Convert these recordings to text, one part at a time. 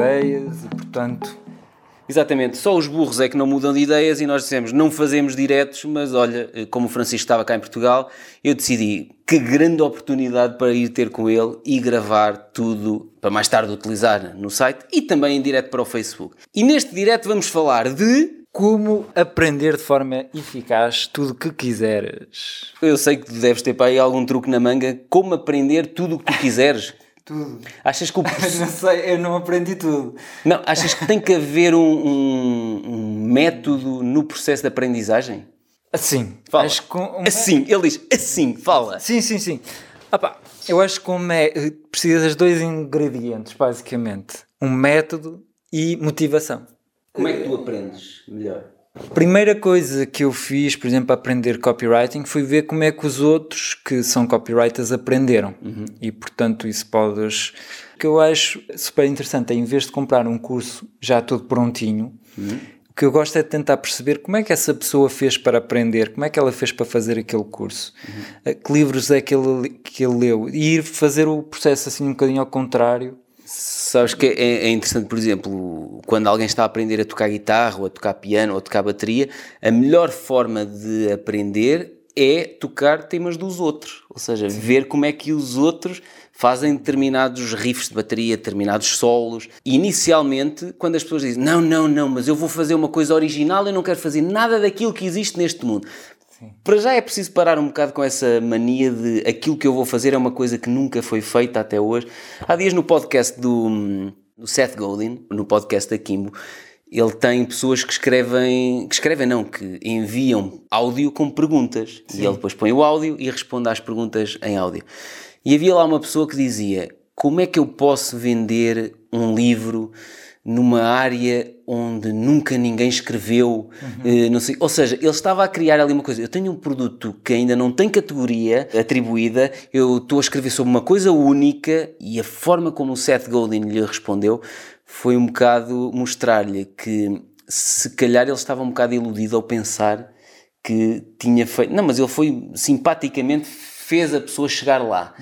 ideias e, portanto, Exatamente, só os burros é que não mudam de ideias e nós dissemos não fazemos diretos, mas olha, como o Francisco estava cá em Portugal, eu decidi que grande oportunidade para ir ter com ele e gravar tudo para mais tarde utilizar no site e também em direto para o Facebook. E neste direto vamos falar de como aprender de forma eficaz tudo o que quiseres. Eu sei que deves ter para aí algum truque na manga, como aprender tudo o que tu quiseres. Tudo. Achas que o... não sei, eu não aprendi tudo. Não, achas que tem que haver um, um, um método no processo de aprendizagem? Assim. Fala. Um- Assim, ele diz assim, fala. Sim, sim, sim. Pá, eu acho que como é, precisas de dois ingredientes, basicamente. Um método e motivação. Como é que tu aprendes melhor? Primeira coisa que eu fiz, por exemplo, para aprender copywriting foi ver como é que os outros que são copywriters aprenderam. E portanto, isso podes. O que eu acho super interessante é em vez de comprar um curso já todo prontinho, o que eu gosto é de tentar perceber como é que essa pessoa fez para aprender, como é que ela fez para fazer aquele curso, Eh, que livros é que ele, que ele leu, e ir fazer o processo assim um bocadinho ao contrário. Sabes que é, é interessante, por exemplo, quando alguém está a aprender a tocar guitarra, ou a tocar piano, ou a tocar bateria, a melhor forma de aprender é tocar temas dos outros. Ou seja, ver como é que os outros fazem determinados riffs de bateria, determinados solos. E inicialmente, quando as pessoas dizem não, não, não, mas eu vou fazer uma coisa original, eu não quero fazer nada daquilo que existe neste mundo. Para já é preciso parar um bocado com essa mania de aquilo que eu vou fazer é uma coisa que nunca foi feita até hoje. Há dias no podcast do, do Seth Godin, no podcast da Kimbo, ele tem pessoas que escrevem, que escrevem não, que enviam áudio com perguntas. E ele depois põe o áudio e responde às perguntas em áudio. E havia lá uma pessoa que dizia: Como é que eu posso vender um livro numa área onde nunca ninguém escreveu, eh, não sei, ou seja, ele estava a criar ali uma coisa. Eu tenho um produto que ainda não tem categoria atribuída, eu estou a escrever sobre uma coisa única e a forma como o Seth Godin lhe respondeu foi um bocado mostrar-lhe que se calhar ele estava um bocado iludido ao pensar que tinha feito. Não, mas ele foi simpaticamente fez a pessoa chegar lá.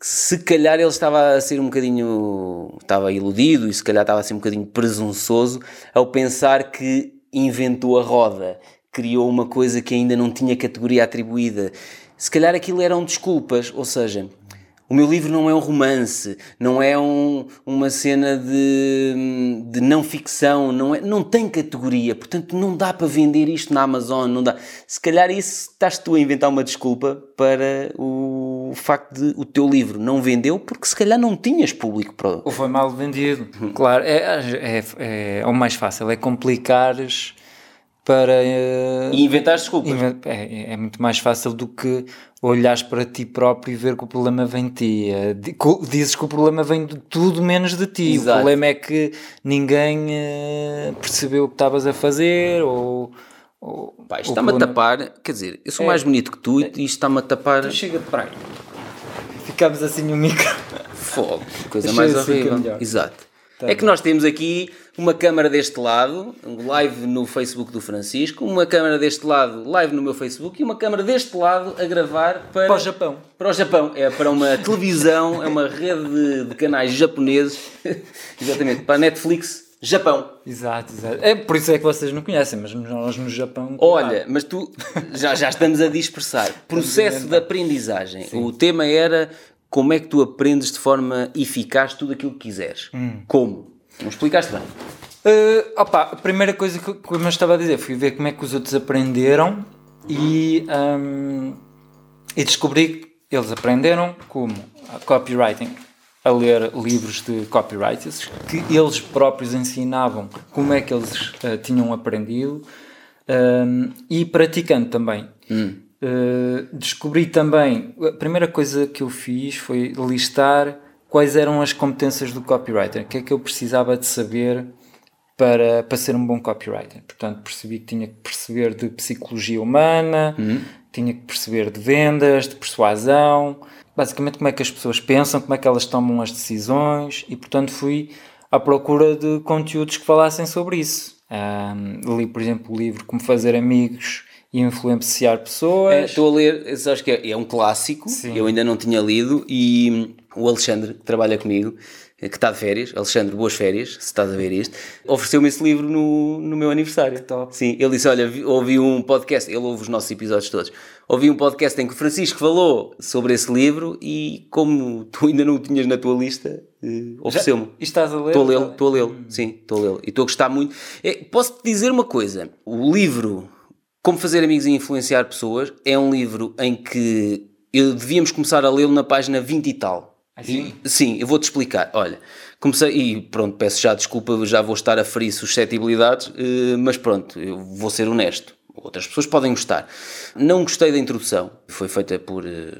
Se calhar ele estava a ser um bocadinho. estava iludido e se calhar estava a ser um bocadinho presunçoso ao pensar que inventou a roda, criou uma coisa que ainda não tinha categoria atribuída. Se calhar aquilo eram desculpas, ou seja. O meu livro não é um romance, não é um- uma cena de, de não ficção, não, é, não tem categoria, portanto não dá para vender isto na Amazon, não dá. Se calhar isso estás tu a inventar uma desculpa para o facto de o teu livro não vendeu porque se calhar não tinhas público para o- Ou foi mal vendido. Claro, é, é, é, é o mais fácil, é complicares para. eh, e inventar desculpas. inven- É, é muito mais fácil do que olhares para ti próprio e ver que o problema vem de ti. Eh, Dizes que o problema vem de tudo menos de ti. Exato. O problema é que ninguém eh, percebeu o que estavas a fazer ou. ou Pá, isto está-me a problema- tapar, quer dizer, eu sou mais bonito que tu e isto está-me a tapar. Então chega de praia. Ficámos assim no micro. Fogo, coisa mais assim é horrível. Exato. Tá é que nós temos aqui uma câmara deste lado, live no Facebook do Francisco, uma câmara deste lado, live no meu Facebook, e uma câmara deste lado a gravar para, Para o Japão. Para o Japão. É para uma televisão, é uma rede de, de canais japoneses. Exatamente, para a Netflix Japão. Exato, exato. É por isso é que vocês não conhecem, mas nós no Japão. Olha, mas tu já, já estamos a dispersar. Processo de aprendizagem. O tema era como é que tu aprendes de forma eficaz tudo aquilo que quiseres. Como? Não explicaste bem. Uh, opa, a primeira coisa que, eu estava a dizer, fui ver como é que os outros aprenderam e, um, e descobri que eles aprenderam como a copywriting, a ler livros de copywriters, que eles próprios ensinavam como é que eles uh, tinham aprendido um, e praticando também. Uh, descobri também, a primeira coisa que eu fiz foi listar quais eram as competências do copywriter, o que é que eu precisava de saber para, para ser um bom copywriter. Portanto, percebi que tinha que perceber de psicologia humana, tinha que perceber de vendas, de persuasão, basicamente como é que as pessoas pensam, como é que elas tomam as decisões e, portanto, fui à procura de conteúdos que falassem sobre isso. Um, li, por exemplo, o livro Como Fazer Amigos e Influenciar Pessoas. É, Estou a ler, sabes que é, é um clássico, Sim. eu ainda não tinha lido, e o Alexandre, que trabalha comigo, que está de férias, Alexandre, boas férias, se estás a ver isto, ofereceu-me esse livro no, no meu aniversário. top. Sim, ele disse: Olha, vi- ouvi um podcast, ele ouve os nossos episódios todos. Ouvi um podcast em que o Francisco falou sobre esse livro e, como tu ainda não o tinhas na tua lista, eh, ofereceu-me. E estás a ler? Estou a lê-lo, estou a lê-lo, sim, estou a lê-lo. E estou a gostar muito. É, Posso-te dizer uma coisa: o livro Como Fazer Amigos e Influenciar Pessoas é um livro em que eu devíamos começar a lê-lo na página 20 e tal. Ah, sim? E- sim, eu vou-te explicar. Olha, comecei e pronto, peço já desculpa, já vou estar a ferir suscetibilidades, eh, mas pronto, eu vou ser honesto. Outras pessoas podem gostar. Não gostei da introdução. Foi feita por. eh,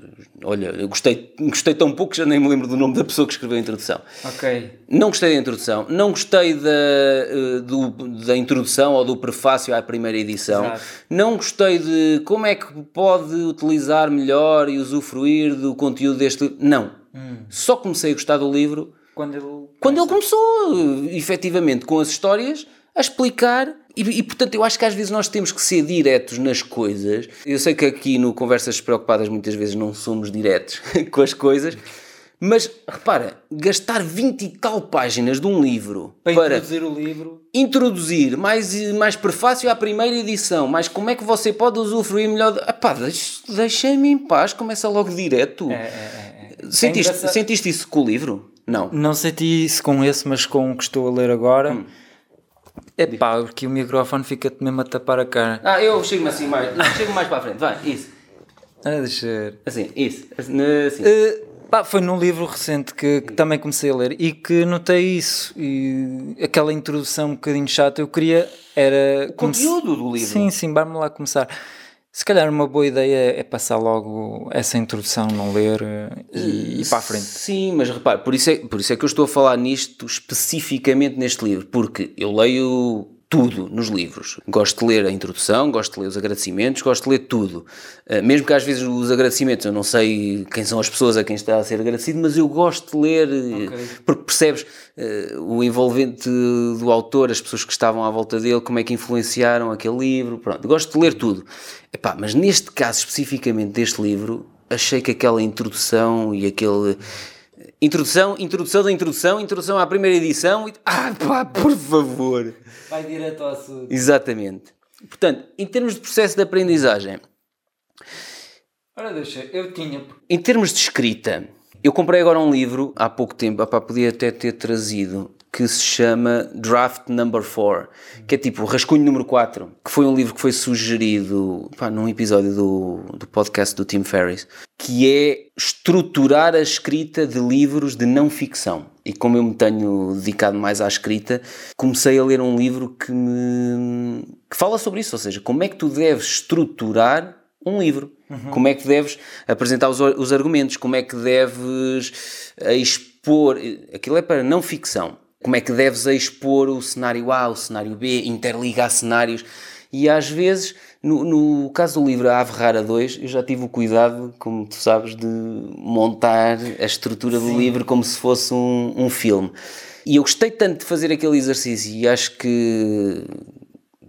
Olha, eu gostei, gostei tão pouco que já nem me lembro do nome da pessoa que escreveu a introdução. Ok. Não gostei da introdução, não gostei da, eh, do- da introdução ou do prefácio à primeira edição, Exato. não gostei de como é que pode utilizar melhor e usufruir do conteúdo deste livro. Não. Só comecei a gostar do livro Quando ele... quando ele começou, eh, efetivamente, com as histórias, a explicar. E, e, portanto, eu acho que às vezes nós temos que ser diretos nas coisas. Eu sei que aqui no Conversas Despreocupadas muitas vezes não somos diretos com as coisas. Mas repara, gastar 20 e tal páginas de um livro Para, para, introduzir o livro... introduzir mais, mais prefácio à primeira edição, mais como é que você pode usufruir melhor. De... Epá, deixa- deixa-me em paz, começa logo direto. É, é, é, é. Sentiste, É engraçado. sentiste isso com o livro? Não. Não senti isso com esse, mas com o que estou a ler agora. Hum. É pá, porque o microfone fica-te mesmo a tapar a cara. Ah, eu chego-me assim mais. Não, chego mais para a frente. Vai, isso. Ah, deixa ver. Assim, isso. Assim. assim. Eh, pá, foi num livro recente que, que também comecei a ler e que notei isso. E aquela introdução um bocadinho chata, eu queria era. O conteúdo do livro. Sim, sim, vamos lá começar. Se calhar uma boa ideia é passar logo essa introdução, não ler eh, e ir para a frente. Sim, mas repare, por isso, é, por isso é que eu estou a falar nisto especificamente neste livro, porque eu leio tudo nos livros. Gosto de ler a introdução, gosto de ler os agradecimentos, gosto de ler tudo. Uh, mesmo que às vezes os agradecimentos eu não sei quem são as pessoas a quem está a ser agradecido, mas eu gosto de ler uh, porque percebes uh, o envolvente do autor, as pessoas que estavam à volta dele, como é que influenciaram aquele livro. Pronto, gosto de ler tudo. Epá, mas neste caso especificamente deste livro, achei que aquela introdução e aquele. Introdução, introdução da introdução, introdução à primeira edição. E... Ah, pá, por favor! Vai direto ao assunto. Exatamente. Portanto, em termos de processo de aprendizagem, Ora, deixa, eu tinha. em termos de escrita, eu comprei agora um livro há pouco tempo, opá, podia até ter trazido, que se chama Draft Number 4, que é tipo Rascunho número 4, que foi um livro que foi sugerido pá, num episódio do, do podcast do Tim Ferriss, que é estruturar a escrita de livros de não ficção. E como eu me tenho dedicado mais à escrita, comecei a ler um livro que me que fala sobre isso, ou seja, como é que tu deves estruturar um livro. Como é que deves apresentar os, os argumentos, como é que deves eh, expor. Aquilo é para não ficção. Como é que deves expor o cenário A, o cenário B, interligar cenários. E às vezes, no, no caso do livro A Ave Rara 2, eu já tive o cuidado, como tu sabes, de montar a estrutura do livro como se fosse um, um filme. E eu gostei tanto de fazer aquele exercício e acho que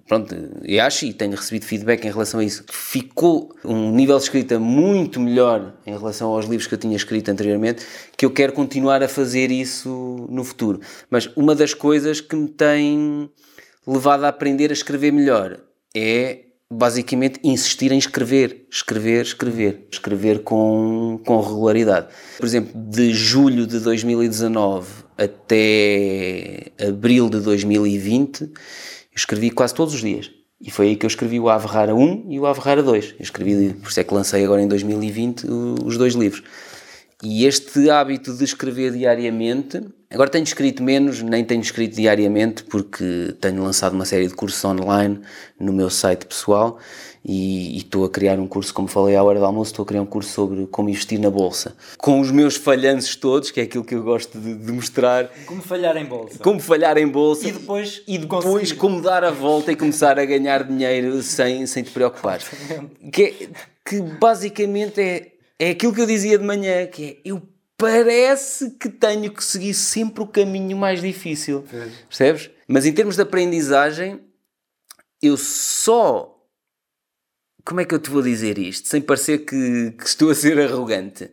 pronto, eu acho e tenho recebido feedback em relação a isso. Ficou um nível de escrita muito melhor em relação aos livros que eu tinha escrito anteriormente, que eu quero continuar a fazer isso no futuro. Mas uma das coisas que me tem levado a aprender a escrever melhor é basicamente insistir em escrever, escrever, escrever, escrever com, com regularidade. Por exemplo, de julho de 2019 até abril de 2020, eu escrevi quase todos os dias. E foi aí que eu escrevi o Ave Rara 1 e o Ave Rara 2. Eu escrevi, por isso é que lancei agora em 2020 o- os dois livros. E este hábito de escrever diariamente, agora tenho escrito menos, nem tenho escrito diariamente, porque tenho lançado uma série de cursos online no meu site pessoal e estou a criar um curso, como falei à hora do almoço, estou a criar um curso sobre como investir na bolsa. Com os meus falhanços todos, que é aquilo que eu gosto de, de mostrar, Como falhar em bolsa. como falhar em bolsa E depois e depois conseguir. como dar a volta e começar a ganhar dinheiro sem, sem te preocupar. Que, é- que basicamente é, é aquilo que eu dizia de manhã, que é eu parece que tenho que seguir sempre o caminho mais difícil. Percebes? Mas em termos de aprendizagem, eu só. Como é que eu te vou dizer isto? Sem parecer que, que estou a ser arrogante.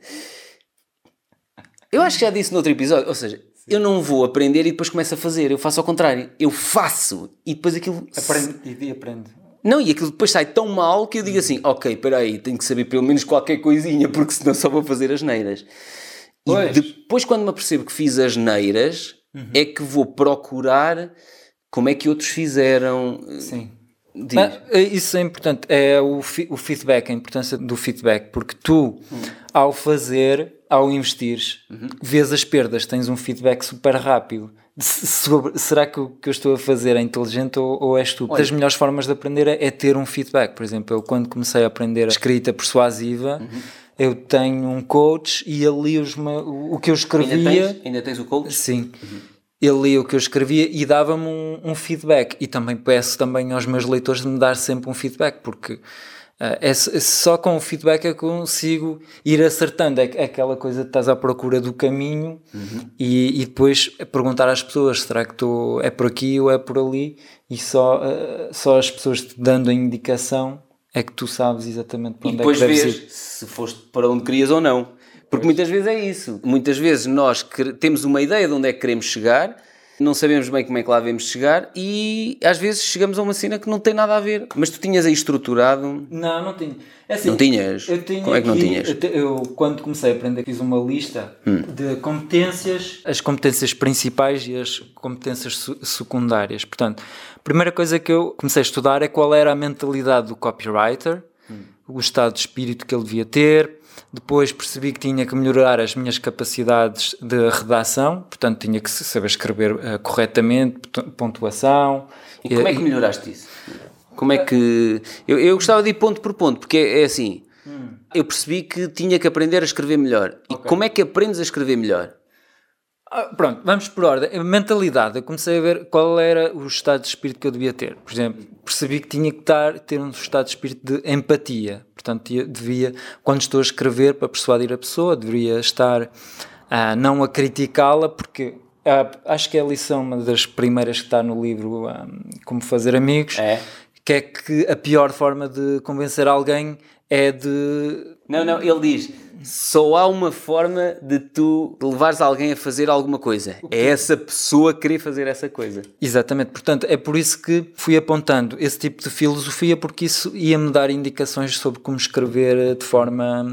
Eu acho que já disse no outro episódio, ou seja, eu não vou aprender e depois começo a fazer, eu faço ao contrário. Eu faço e depois aquilo. Aprende e aprende. Não, e aquilo depois sai tão mal que eu digo assim: ok, espera aí, tenho que saber pelo menos qualquer coisinha, porque senão só vou fazer as neiras. E Pois. depois, quando me apercebo que fiz as neiras, é que vou procurar como é que outros fizeram. Sim. Ah, isso é importante, é o, fi- o feedback, a importância do feedback, porque tu, ao fazer, ao investires, vês as perdas, tens um feedback super rápido. Sobre- será que o que eu estou a fazer é inteligente ou, ou é estúpido? Das melhores formas de aprender é, é ter um feedback. Por exemplo, eu quando comecei a aprender a escrita persuasiva, eu tenho um coach e lia os o que eu ainda, escrevia. tens, ainda tens o coach? Sim. Ele lia o que eu escrevia e dava-me um, um feedback. E também peço também aos meus leitores de me dar sempre um feedback, porque ah, é, é só com o feedback é que eu consigo ir acertando. É, é aquela coisa de estás à procura do caminho e, e depois perguntar às pessoas: será que estou, é por aqui ou é por ali? E só, ah, só as pessoas te dando a indicação é que tu sabes exatamente para E onde depois é que deves vês ir. se foste para onde querias ou não. Porque muitas vezes é isso. Muitas vezes nós temos uma ideia de onde é que queremos chegar, não sabemos bem como é que lá devemos chegar e às vezes chegamos a uma cena que não tem nada a ver. Mas tu tinhas aí estruturado. Não, não tinha. É assim, Não tinhas? Como é que não tinhas? Hum. Eu, eu, quando comecei a aprender, fiz uma lista de competências, as competências principais e as competências su- secundárias. Portanto, a primeira coisa que eu comecei a estudar é qual era a mentalidade do copywriter, Hum. o estado de espírito que ele devia ter. Depois percebi que tinha que melhorar as minhas capacidades de redação, portanto, tinha que saber escrever eh, corretamente, pontu- pontuação. E como é que melhoraste isso? Como é que. Eu, eu gostava de ir ponto por ponto, porque é, é assim. Eu percebi que tinha que aprender a escrever melhor. E como é que aprendes a escrever melhor? Ah, pronto, vamos por ordem. A mentalidade, eu comecei a ver qual era o estado de espírito que eu devia ter. Por exemplo, percebi que tinha que estar, ter um estado de espírito de empatia. Portanto, devia, quando estou a escrever para persuadir a pessoa, deveria estar ah, não a criticá-la, porque ah, acho que é a lição, uma das primeiras que está no livro, ah, Como Fazer Amigos, É? que é que a pior forma de convencer alguém é de Não, não, ele diz: só há uma forma de tu levares alguém a fazer alguma coisa. É essa pessoa querer fazer essa coisa. Exatamente, portanto, é por isso que fui apontando esse tipo de filosofia, porque isso ia-me dar indicações sobre como escrever de forma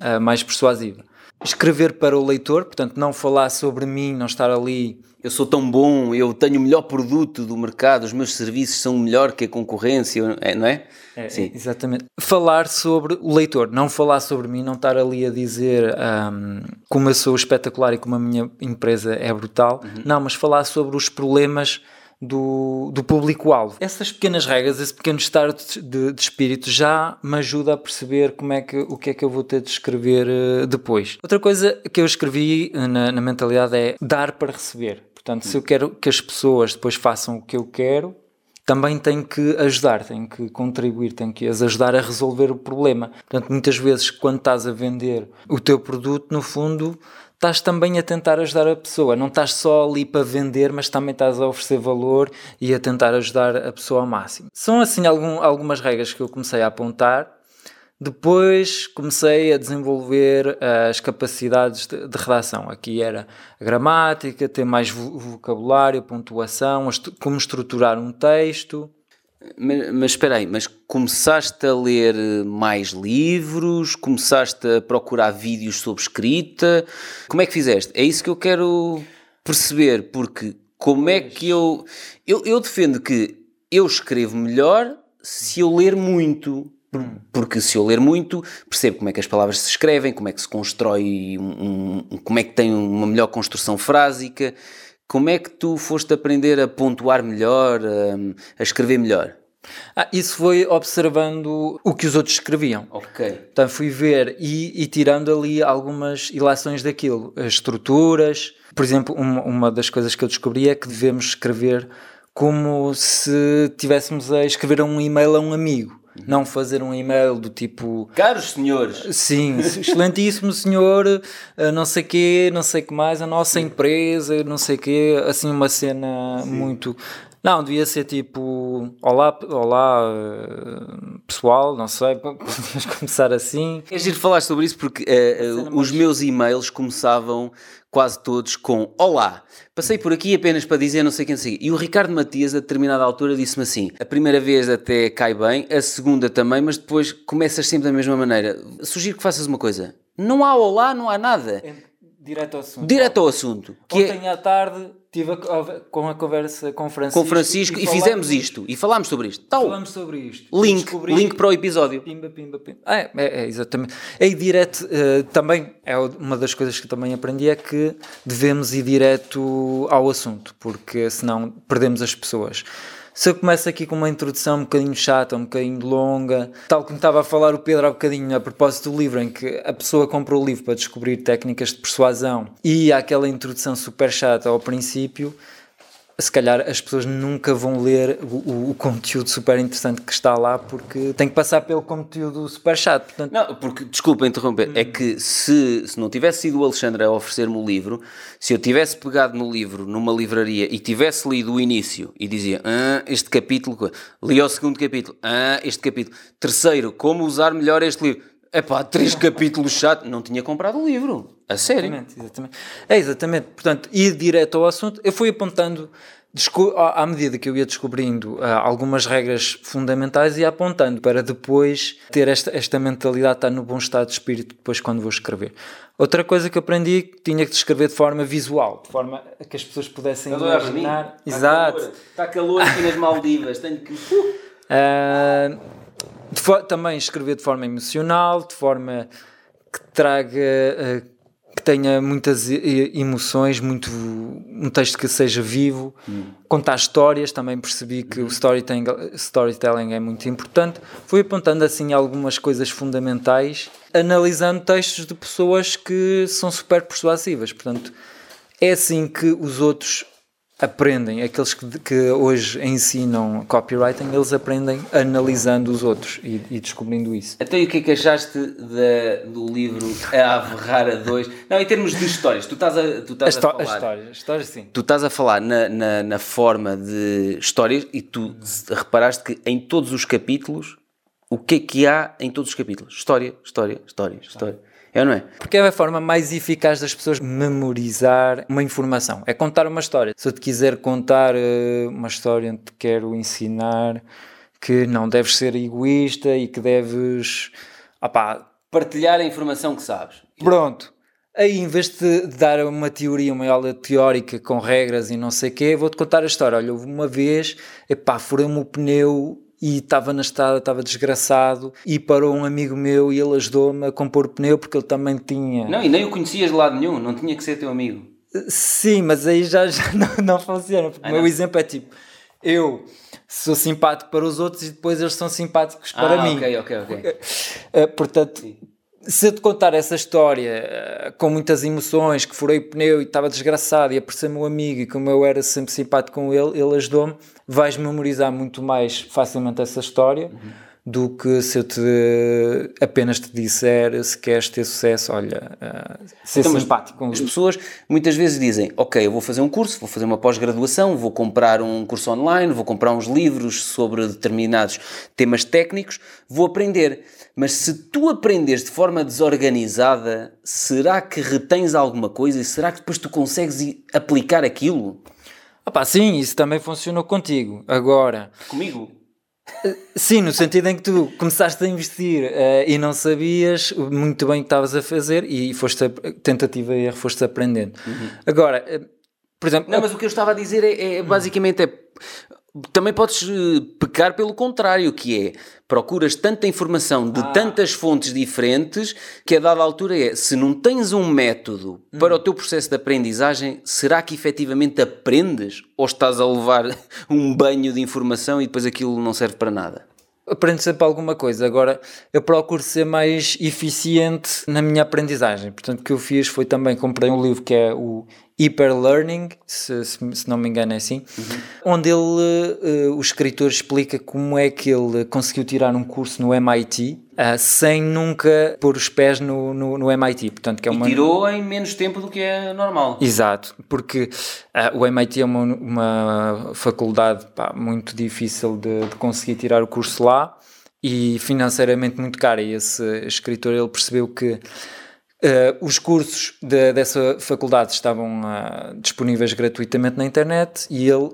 ah, mais persuasiva. Escrever para o leitor, portanto, não falar sobre mim, não estar ali. Eu sou tão bom, eu tenho o melhor produto do mercado, os meus serviços são melhor que a concorrência, é, não é? Sim. Exatamente. Falar sobre o leitor, não falar sobre mim, não estar ali a dizer hum, como eu sou espetacular e como a minha empresa é brutal, não, mas falar sobre os problemas do, do público-alvo. Essas pequenas regras, esse pequeno estado de, de espírito já me ajuda a perceber como é que, o que é que eu vou ter de escrever eh, depois. Outra coisa que eu escrevi eh, na, na mentalidade é dar para receber. Portanto, se eu quero que as pessoas depois façam o que eu quero, também tenho que ajudar, tenho que contribuir, tenho que as ajudar a resolver o problema. Portanto, muitas vezes, quando estás a vender o teu produto, no fundo, estás também a tentar ajudar a pessoa. Não estás só ali para vender, mas também estás a oferecer valor e a tentar ajudar a pessoa ao máximo. São, assim, algum, algumas regras que eu comecei a apontar. Depois comecei a desenvolver eh, as capacidades de, de redação. Aqui era a gramática, ter mais vo- vocabulário, pontuação, como estruturar um texto. Mas, mas espera aí, mas começaste a ler mais livros, começaste a procurar vídeos sobre escrita, como é que fizeste? É isso que eu quero perceber, porque como é que eu... Eu, eu defendo que eu escrevo melhor se eu ler muito, porque se eu ler muito, percebo como é que as palavras se escrevem, como é que se constrói, um, um- como é que tem uma melhor construção frásica, como é que tu foste aprender a pontuar melhor, a, a escrever melhor? Ah, isso foi observando o que os outros escreviam. Ok. Então fui ver e, e tirando ali algumas ilações daquilo, as estruturas. Por exemplo, uma, uma das coisas que eu descobri é que devemos escrever como se tivéssemos a escrever um e-mail a um amigo. Não fazer um e-mail do tipo Caros senhores, Sim, excelentíssimo senhor, eh, não sei quê, não sei que mais, a nossa empresa, não sei quê, assim uma cena muito... Não, devia ser tipo: Olá, olá uh, pessoal, não sei, podemos começar assim. É giro falar sobre isso porque uh, uh, os meus e-mails começavam quase todos com Olá. Passei por aqui apenas para dizer não sei quem sei. E o Ricardo Matias, a determinada altura, disse-me assim: a primeira vez até cai bem, a segunda também, mas depois começas sempre da mesma maneira. Sugiro que faças uma coisa: não há olá, não há nada. É direto ao assunto. Direto ao assunto. Que Ontem é... à tarde estive com a conversa com Francisco. Com Francisco e, e fizemos isto. E falámos sobre isto. Tal. Falámos sobre isto. Link, link para o episódio. Pimba, pimba, pimba. É, é, é exatamente. É ir direto, uh, também, é uma das coisas que também aprendi, é que devemos ir direto ao assunto, porque senão perdemos as pessoas. Se eu começo aqui com uma introdução um bocadinho chata, um bocadinho longa, tal como estava a falar o Pedro há bocadinho a propósito do livro, em que a pessoa compra o livro para descobrir técnicas de persuasão e há aquela introdução super chata ao princípio, se calhar as pessoas nunca vão ler o, o, conteúdo super interessante que está lá porque tem que passar pelo conteúdo super chato. Portanto... Não, porque, desculpa interromper, hum. é que se, se não tivesse sido o Alexandre a oferecer-me o livro, se eu tivesse pegado no livro numa livraria e tivesse lido o início e dizia ah, este capítulo, li o segundo capítulo, ah, este capítulo, terceiro, como usar melhor este livro é pá, três capítulos chato. Não tinha comprado o livro. A sério. Exatamente, exatamente. É exatamente. Portanto, ir direto ao assunto, eu fui apontando, à medida que eu ia descobrindo uh, algumas regras fundamentais e apontando para depois ter esta, esta mentalidade, estar no bom estado de espírito depois quando vou escrever. Outra coisa que aprendi que tinha que escrever de forma visual, de forma a que as pessoas pudessem imaginar. Está Exato. Calor. Está calor aqui nas Maldivas, tenho que. Uh, também escrever de forma emocional, de forma que traga, uh, que tenha muitas emoções, muito, um texto que seja vivo, hum. contar histórias, também percebi que hum. o storytelling, storytelling é muito importante. Fui apontando assim algumas coisas fundamentais, analisando textos de pessoas que são super persuasivas, portanto, é assim que os outros aprendem, aqueles que, que, hoje ensinam copywriting, eles aprendem analisando os outros e, e descobrindo isso. Então, e o que é que achaste de, do livro A Averrar a Dois? Não, em termos de histórias, tu estás a, tu estás a, a falar. As histórias, histórias, sim. Tu estás a falar na, na, na forma de histórias e tu reparaste que em todos os capítulos, o que é que há em todos os capítulos? História, história, história, história. É ou não é? Porque é a forma mais eficaz das pessoas memorizar uma informação. É contar uma história. Se eu te quiser contar uh, uma história onde te quero ensinar que não deves ser egoísta e que deves opá, partilhar a informação que sabes. Pronto. Aí, em vez de dar uma teoria, uma aula teórica com regras e não sei o quê, vou-te contar a história. Olha, houve uma vez, epá, furei-me o pneu e estava na estrada, estava desgraçado e parou um amigo meu e ele ajudou-me a compor o pneu porque ele também tinha. Não, e nem o conhecias de lado nenhum, não tinha que ser teu amigo. Sim, mas aí já, já não, não funciona, porque ah, o meu exemplo é tipo, eu sou simpático para os outros e depois eles são simpáticos para ah, mim. Ok, ok, ok. Uh, portanto, Sim se eu te contar essa história eh, com muitas emoções, que furei o pneu e estava desgraçado e apareceu meu amigo e como eu era sempre simpático com ele, ele ajudou-me, vais memorizar muito mais facilmente essa história uhum. do que se eu te apenas te disser se queres ter sucesso, olha, uh, ser então, simpático com As pessoas muitas vezes dizem, ok, eu vou fazer um curso, vou fazer uma pós-graduação, vou comprar um curso online, vou comprar uns livros sobre determinados temas técnicos, vou aprender mas se tu aprendes de forma desorganizada, será que retens alguma coisa e será que depois tu consegues aplicar aquilo? Opa, sim, isso também funcionou contigo. Agora. Comigo? Eh, sim, no sentido em que tu começaste a investir uh, e não sabias muito bem o que estavas a fazer e foste a, tentativa e erro foste aprendendo. Uhum. Agora, uh, por exemplo. Não, mas o que eu estava a dizer é, é basicamente é também podes eh, pecar pelo contrário, que é procuras tanta informação de ah. tantas fontes diferentes que a dada altura é se não tens um método hum. para o teu processo de aprendizagem, será que efetivamente aprendes ou estás a levar um banho de informação e depois aquilo não serve para nada? Aprendo sempre alguma coisa. Agora, eu procuro ser mais eficiente na minha aprendizagem. Portanto, o que eu fiz foi também comprei um livro que é o Hyper Learning, se, se, se não me engano é assim, uhum. onde ele, uh, o escritor explica como é que ele conseguiu tirar um curso no MIT sem nunca pôr os pés no, no, no, MIT. Portanto, que é uma... E tirou em menos tempo do que é normal. Exato, porque uh, o MIT é uma, uma faculdade pá, muito difícil de, de conseguir tirar o curso lá e financeiramente muito cara. E esse escritor ele percebeu que Uh, os cursos de, dessa faculdade estavam uh, disponíveis gratuitamente na internet e ele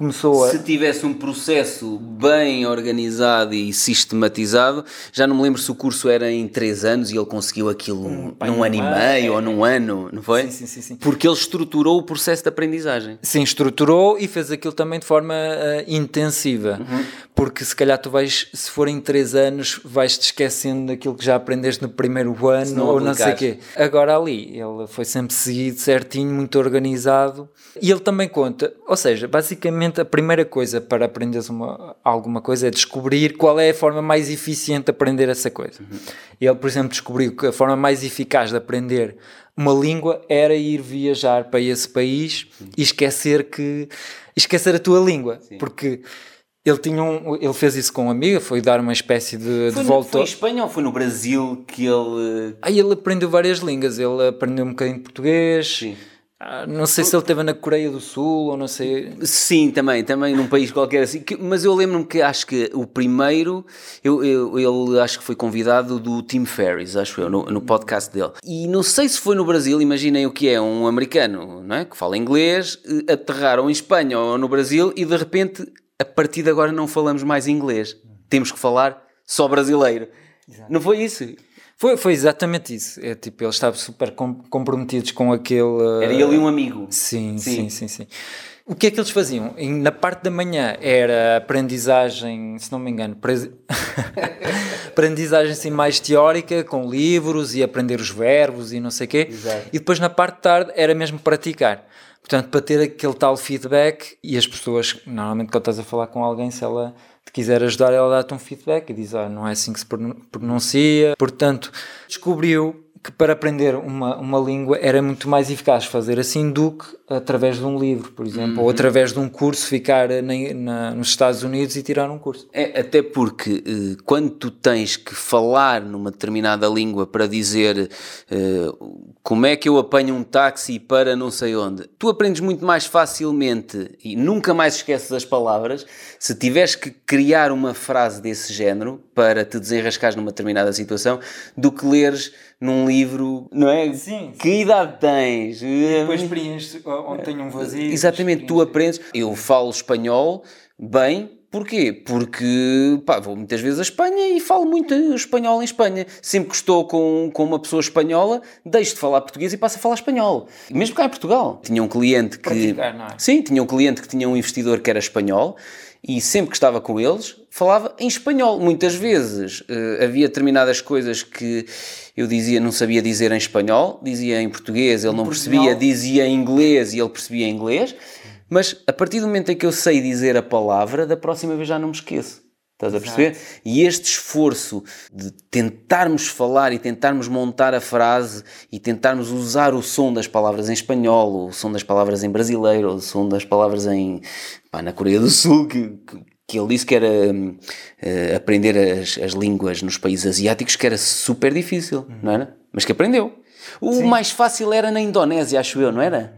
começou a. Se tivesse um processo bem organizado e sistematizado, já não me lembro se o curso era em 3 anos e ele conseguiu aquilo hum, num ano e meio é. ou num ano, não foi? Sim, sim, sim, sim, Porque ele estruturou o processo de aprendizagem. Sim, estruturou e fez aquilo também de forma uh, intensiva. Uhum. Porque se calhar tu vais, se for em 3 anos, vais-te esquecendo daquilo que já aprendeste no primeiro ano não ou aplicares. não sei o quê. Agora ali, ele foi sempre seguido certinho, muito organizado. E ele também conta, ou seja, basicamente a primeira coisa para aprenderes uma, alguma coisa é descobrir qual é a forma mais eficiente de aprender essa coisa. Uhum. Ele, por exemplo, descobriu que a forma mais eficaz de aprender uma língua era ir viajar para esse país uhum. e esquecer que esquecer a tua língua, Sim. porque ele, tinha um, ele fez isso com uma amiga, foi dar uma espécie de, foi de volta. foi em Espanha ou foi no Brasil que ele. Aí ele aprendeu várias línguas, ele aprendeu um bocadinho de português. Sim ah, não sei se ele esteve na Coreia do Sul ou não sei. Sim, também, também num país qualquer assim. Que, mas eu lembro-me que acho que o primeiro, eu, eu, ele acho que foi convidado do Tim Ferriss, acho eu, no, no, podcast dele. E não sei se foi no Brasil, imaginem o que é um americano, não é? Que fala inglês, eh, aterraram em Espanha ou no Brasil e de repente, a partir de agora, não falamos mais inglês. Temos que falar só brasileiro. Exato. Não foi isso? Foi, foi exatamente isso. É tipo, eles estavam super com, comprometidos com aquele. Era ele e um amigo. Sim, sim, sim, sim. sim. O que é que eles faziam? Na parte da manhã era aprendizagem, se não me engano, aprendizagem assim mais teórica, com livros e aprender os verbos e não sei o quê. Exato. E depois na parte de tarde era mesmo praticar. Portanto, para ter aquele tal feedback e as pessoas, normalmente quando estás a falar com alguém, se ela te quiser ajudar, ela dá-te um feedback e diz: ah, não é assim que se pronuncia. Portanto, descobriu que para aprender uma, uma língua era muito mais eficaz fazer assim do que através de um livro, por exemplo, uhum. ou através de um curso, ficar na, na, nos Estados Unidos e tirar um curso. É, até porque eh, quando tu tens que falar numa determinada língua para dizer eh, como é que eu apanho um táxi para não sei onde, tu aprendes muito mais facilmente e nunca mais esqueces as palavras se tiveres que criar uma frase desse género para te desenrascares numa determinada situação do que leres num livro, não é? Sim. Que idade tens? depois preenches onde tem um vazio. Exatamente, tu aprendes. Eu falo espanhol bem, Porquê? Porque pá, vou muitas vezes à Espanha e falo muito espanhol em Espanha. Sempre que estou com, com uma pessoa espanhola, deixo de falar português e passo a falar espanhol. Mesmo cá em Portugal. Tinha um cliente que. Praticar, não é? Sim, tinha um cliente que tinha um investidor que era espanhol e sempre que estava com eles falava em espanhol. Muitas vezes uh, havia determinadas coisas que eu dizia, não sabia dizer em espanhol, dizia em português, ele não percebia, dizia em inglês e ele percebia em inglês. Mas a partir do momento em que eu sei dizer a palavra, da próxima vez já não me esqueço. Estás a perceber? Exato. E este esforço de tentarmos falar e tentarmos montar a frase e tentarmos usar o som das palavras em espanhol, o som das palavras em brasileiro, o som das palavras em pá, na Coreia do Sul, que, que ele disse que era uh, aprender as, as línguas nos países asiáticos que era super difícil, uhum. não era? Mas que aprendeu. O Sim. mais fácil era na Indonésia, acho eu, não era?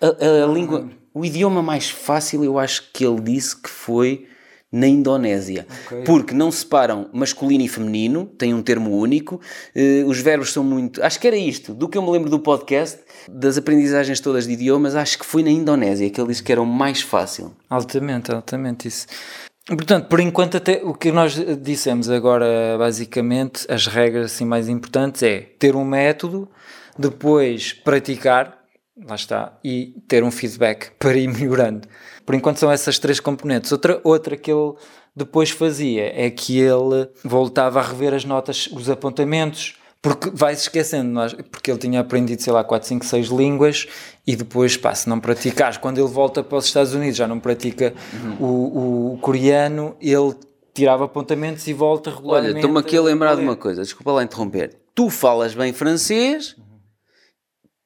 A, a, a língua, o idioma mais fácil eu acho que ele disse que foi na Indonésia. Okay. Porque não separam masculino e feminino, tem um termo único, uh, os verbos são muito. Acho que era isto, do que eu me lembro do podcast, das aprendizagens todas de idiomas, acho que foi na Indonésia que ele disse que era o mais fácil. Altamente, altamente isso. Portanto, por enquanto, até o que nós dissemos agora, basicamente, as regras assim, mais importantes é ter um método, depois praticar, lá está, e ter um feedback para ir melhorando. Por enquanto são essas três componentes. Outra, outra que ele depois fazia é que ele voltava a rever as notas, os apontamentos, porque vai-se esquecendo, porque ele tinha aprendido, sei lá, 4, 5, 6 línguas e depois, pá, se não praticares, quando ele volta para os Estados Unidos, já não pratica uhum. o, o coreano, ele tirava apontamentos e volta regularmente. Olha, estou-me aqui a lembrar de uma coisa, desculpa lá interromper. Tu falas bem francês,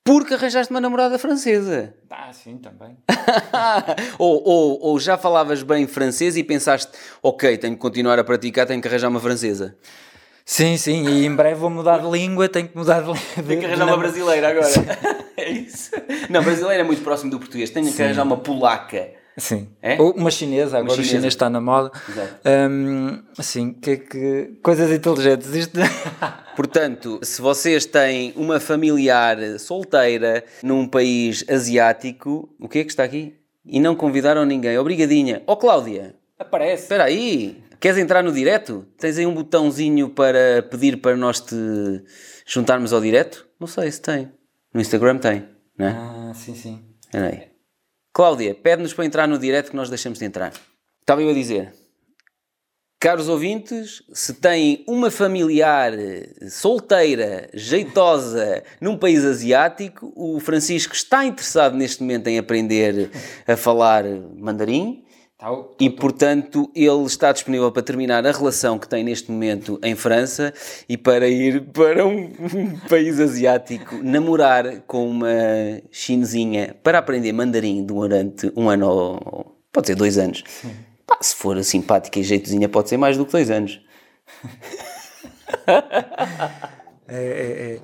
porque arranjaste uma namorada francesa. Ah, sim, também. ou, ou, ou já falavas bem francês e pensaste, ok, tenho que continuar a praticar, tenho que arranjar uma francesa. Sim, sim, e em breve vou mudar de língua, tenho que mudar de língua. Tenho que arranjar uma brasileira agora. é isso. Não, brasileira é muito próximo do português, tenho que arranjar uma polaca. Sim. É? Ou uma chinesa, agora chinesa. o chinês está na moda. Exato. Assim, que, que coisas inteligentes. Isto... Portanto, se vocês têm uma familiar solteira num país asiático, o que é que está aqui? E não convidaram ninguém. Obrigadinha. Ó Cláudia, Aparece. espera aí. Queres entrar no direto? Tens aí um botãozinho para pedir para nós te juntarmos ao direto? Não sei se tem. No Instagram tem, não é? Ah, sim, sim. Espera aí. Cláudia, pede-nos para entrar no direto que nós deixamos de entrar. Estava eu a dizer. Caros ouvintes, se têm uma familiar solteira, jeitosa, num país asiático, o Francisco está interessado neste momento em aprender a falar mandarim Tá, o- e, portanto, ele está disponível para terminar a relação que tem neste momento em França e para ir para um, um país asiático namorar com uma chinesinha para aprender mandarim durante um ano ou pode ser dois anos. Pá, se for simpática e jeitozinha, pode ser mais do que dois anos. É,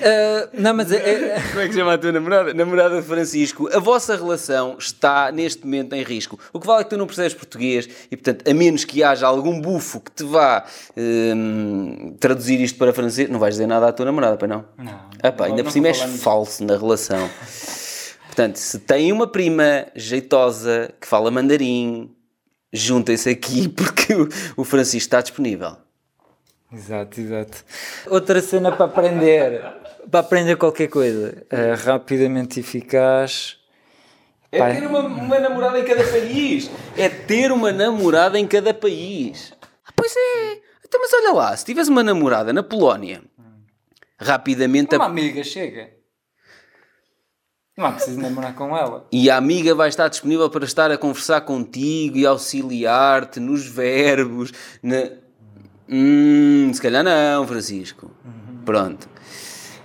é, é. Ah, não, mas é, é- Como é que chama a tua namorada? Namorada de Francisco. A vossa relação está neste momento em risco. O que vale é que tu não percebes português e, portanto, a menos que haja algum bufo que te vá hum, traduzir isto para francês, não vais dizer nada à tua namorada, para não? Não. Ah, pá, Não- ainda não por cima és falso na relação. Portanto, se tem uma prima jeitosa que fala mandarim, juntem-se aqui porque o, o Francisco está disponível. Exato, exato. Outra cena para aprender, para aprender qualquer coisa, ah, rapidamente eficaz. É Pai. ter uma, uma namorada em cada país. É ter uma namorada em cada país. Ah, pois é. Então, mas olha lá, se tiveres uma namorada na Polónia, rapidamente Uma a... amiga chega. Não há preciso namorar com ela. e a amiga vai estar disponível para estar a conversar contigo e auxiliar-te nos verbos. Na... Hum, se calhar não, Francisco. Pronto.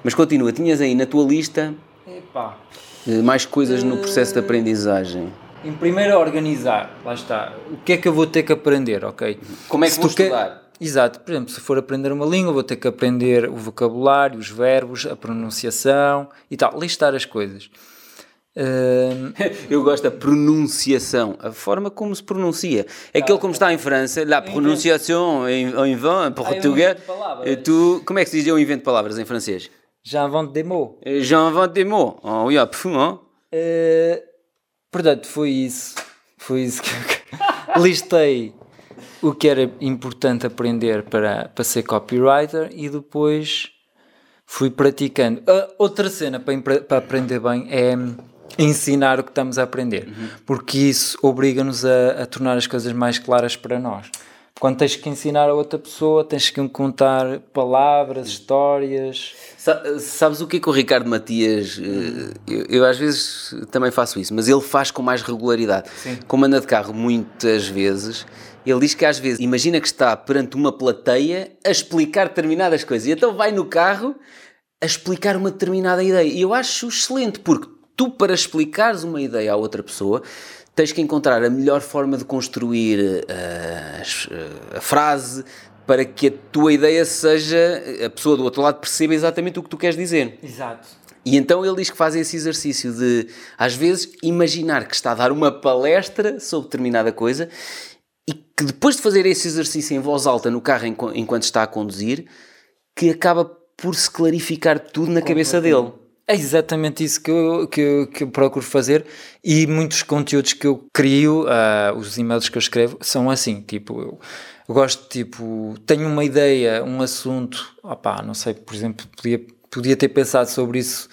Mas continua, tinhas aí na tua lista Epá. eh, mais coisas no processo de aprendizagem. Em primeiro, organizar. Lá está. O que é que eu vou ter que aprender, ok? Como é que Se vou quer- estudar? Exato. Por exemplo, se for aprender uma língua, vou ter que aprender o vocabulário, os verbos, a pronunciação e tal. Listar as coisas. Hum, Eu gosto da pronunciação, a forma como se pronuncia. É aquele como está em França, la prononciação em, em vão, em português. tu, como é que se diz eu invento palavras em francês? já invente des mots. J'invente des mots. Oh, oui, ah, hein? Uh, portanto, foi isso. Foi isso que eu listei o que era importante aprender para, para ser copywriter e depois fui praticando. Ah, outra cena para, para aprender bem é ensinar o que estamos a aprender, porque isso obriga-nos a, a tornar as coisas mais claras para nós. Quando tens que ensinar a outra pessoa, tens que contar palavras, histórias. Sa- Sabes o que é que o Ricardo Matias, eh, eu, eu às vezes também faço isso, mas ele faz com mais regularidade. Como anda de carro muitas vezes, ele diz que às vezes imagina que está perante uma plateia a explicar determinadas coisas, e então vai no carro a explicar uma determinada ideia. E eu acho excelente, porque tu, para explicares uma ideia a outra pessoa, tens que encontrar a melhor forma de construir eh, a frase para que a tua ideia seja, a pessoa do outro lado perceba exatamente o que tu queres dizer. Exato. E então ele diz que faz esse exercício de, às vezes, imaginar que está a dar uma palestra sobre determinada coisa e que depois de fazer esse exercício em voz alta no carro enqu- enquanto está a conduzir, que acaba por se clarificar tudo na cabeça dele. É exatamente isso que eu, que, eu, que eu procuro fazer e muitos conteúdos que eu crio, ah, os e-mails que eu escrevo, são assim, tipo, eu gosto, tipo, tenho uma ideia, um assunto, opá, não sei, por exemplo, podia, podia ter pensado sobre isso,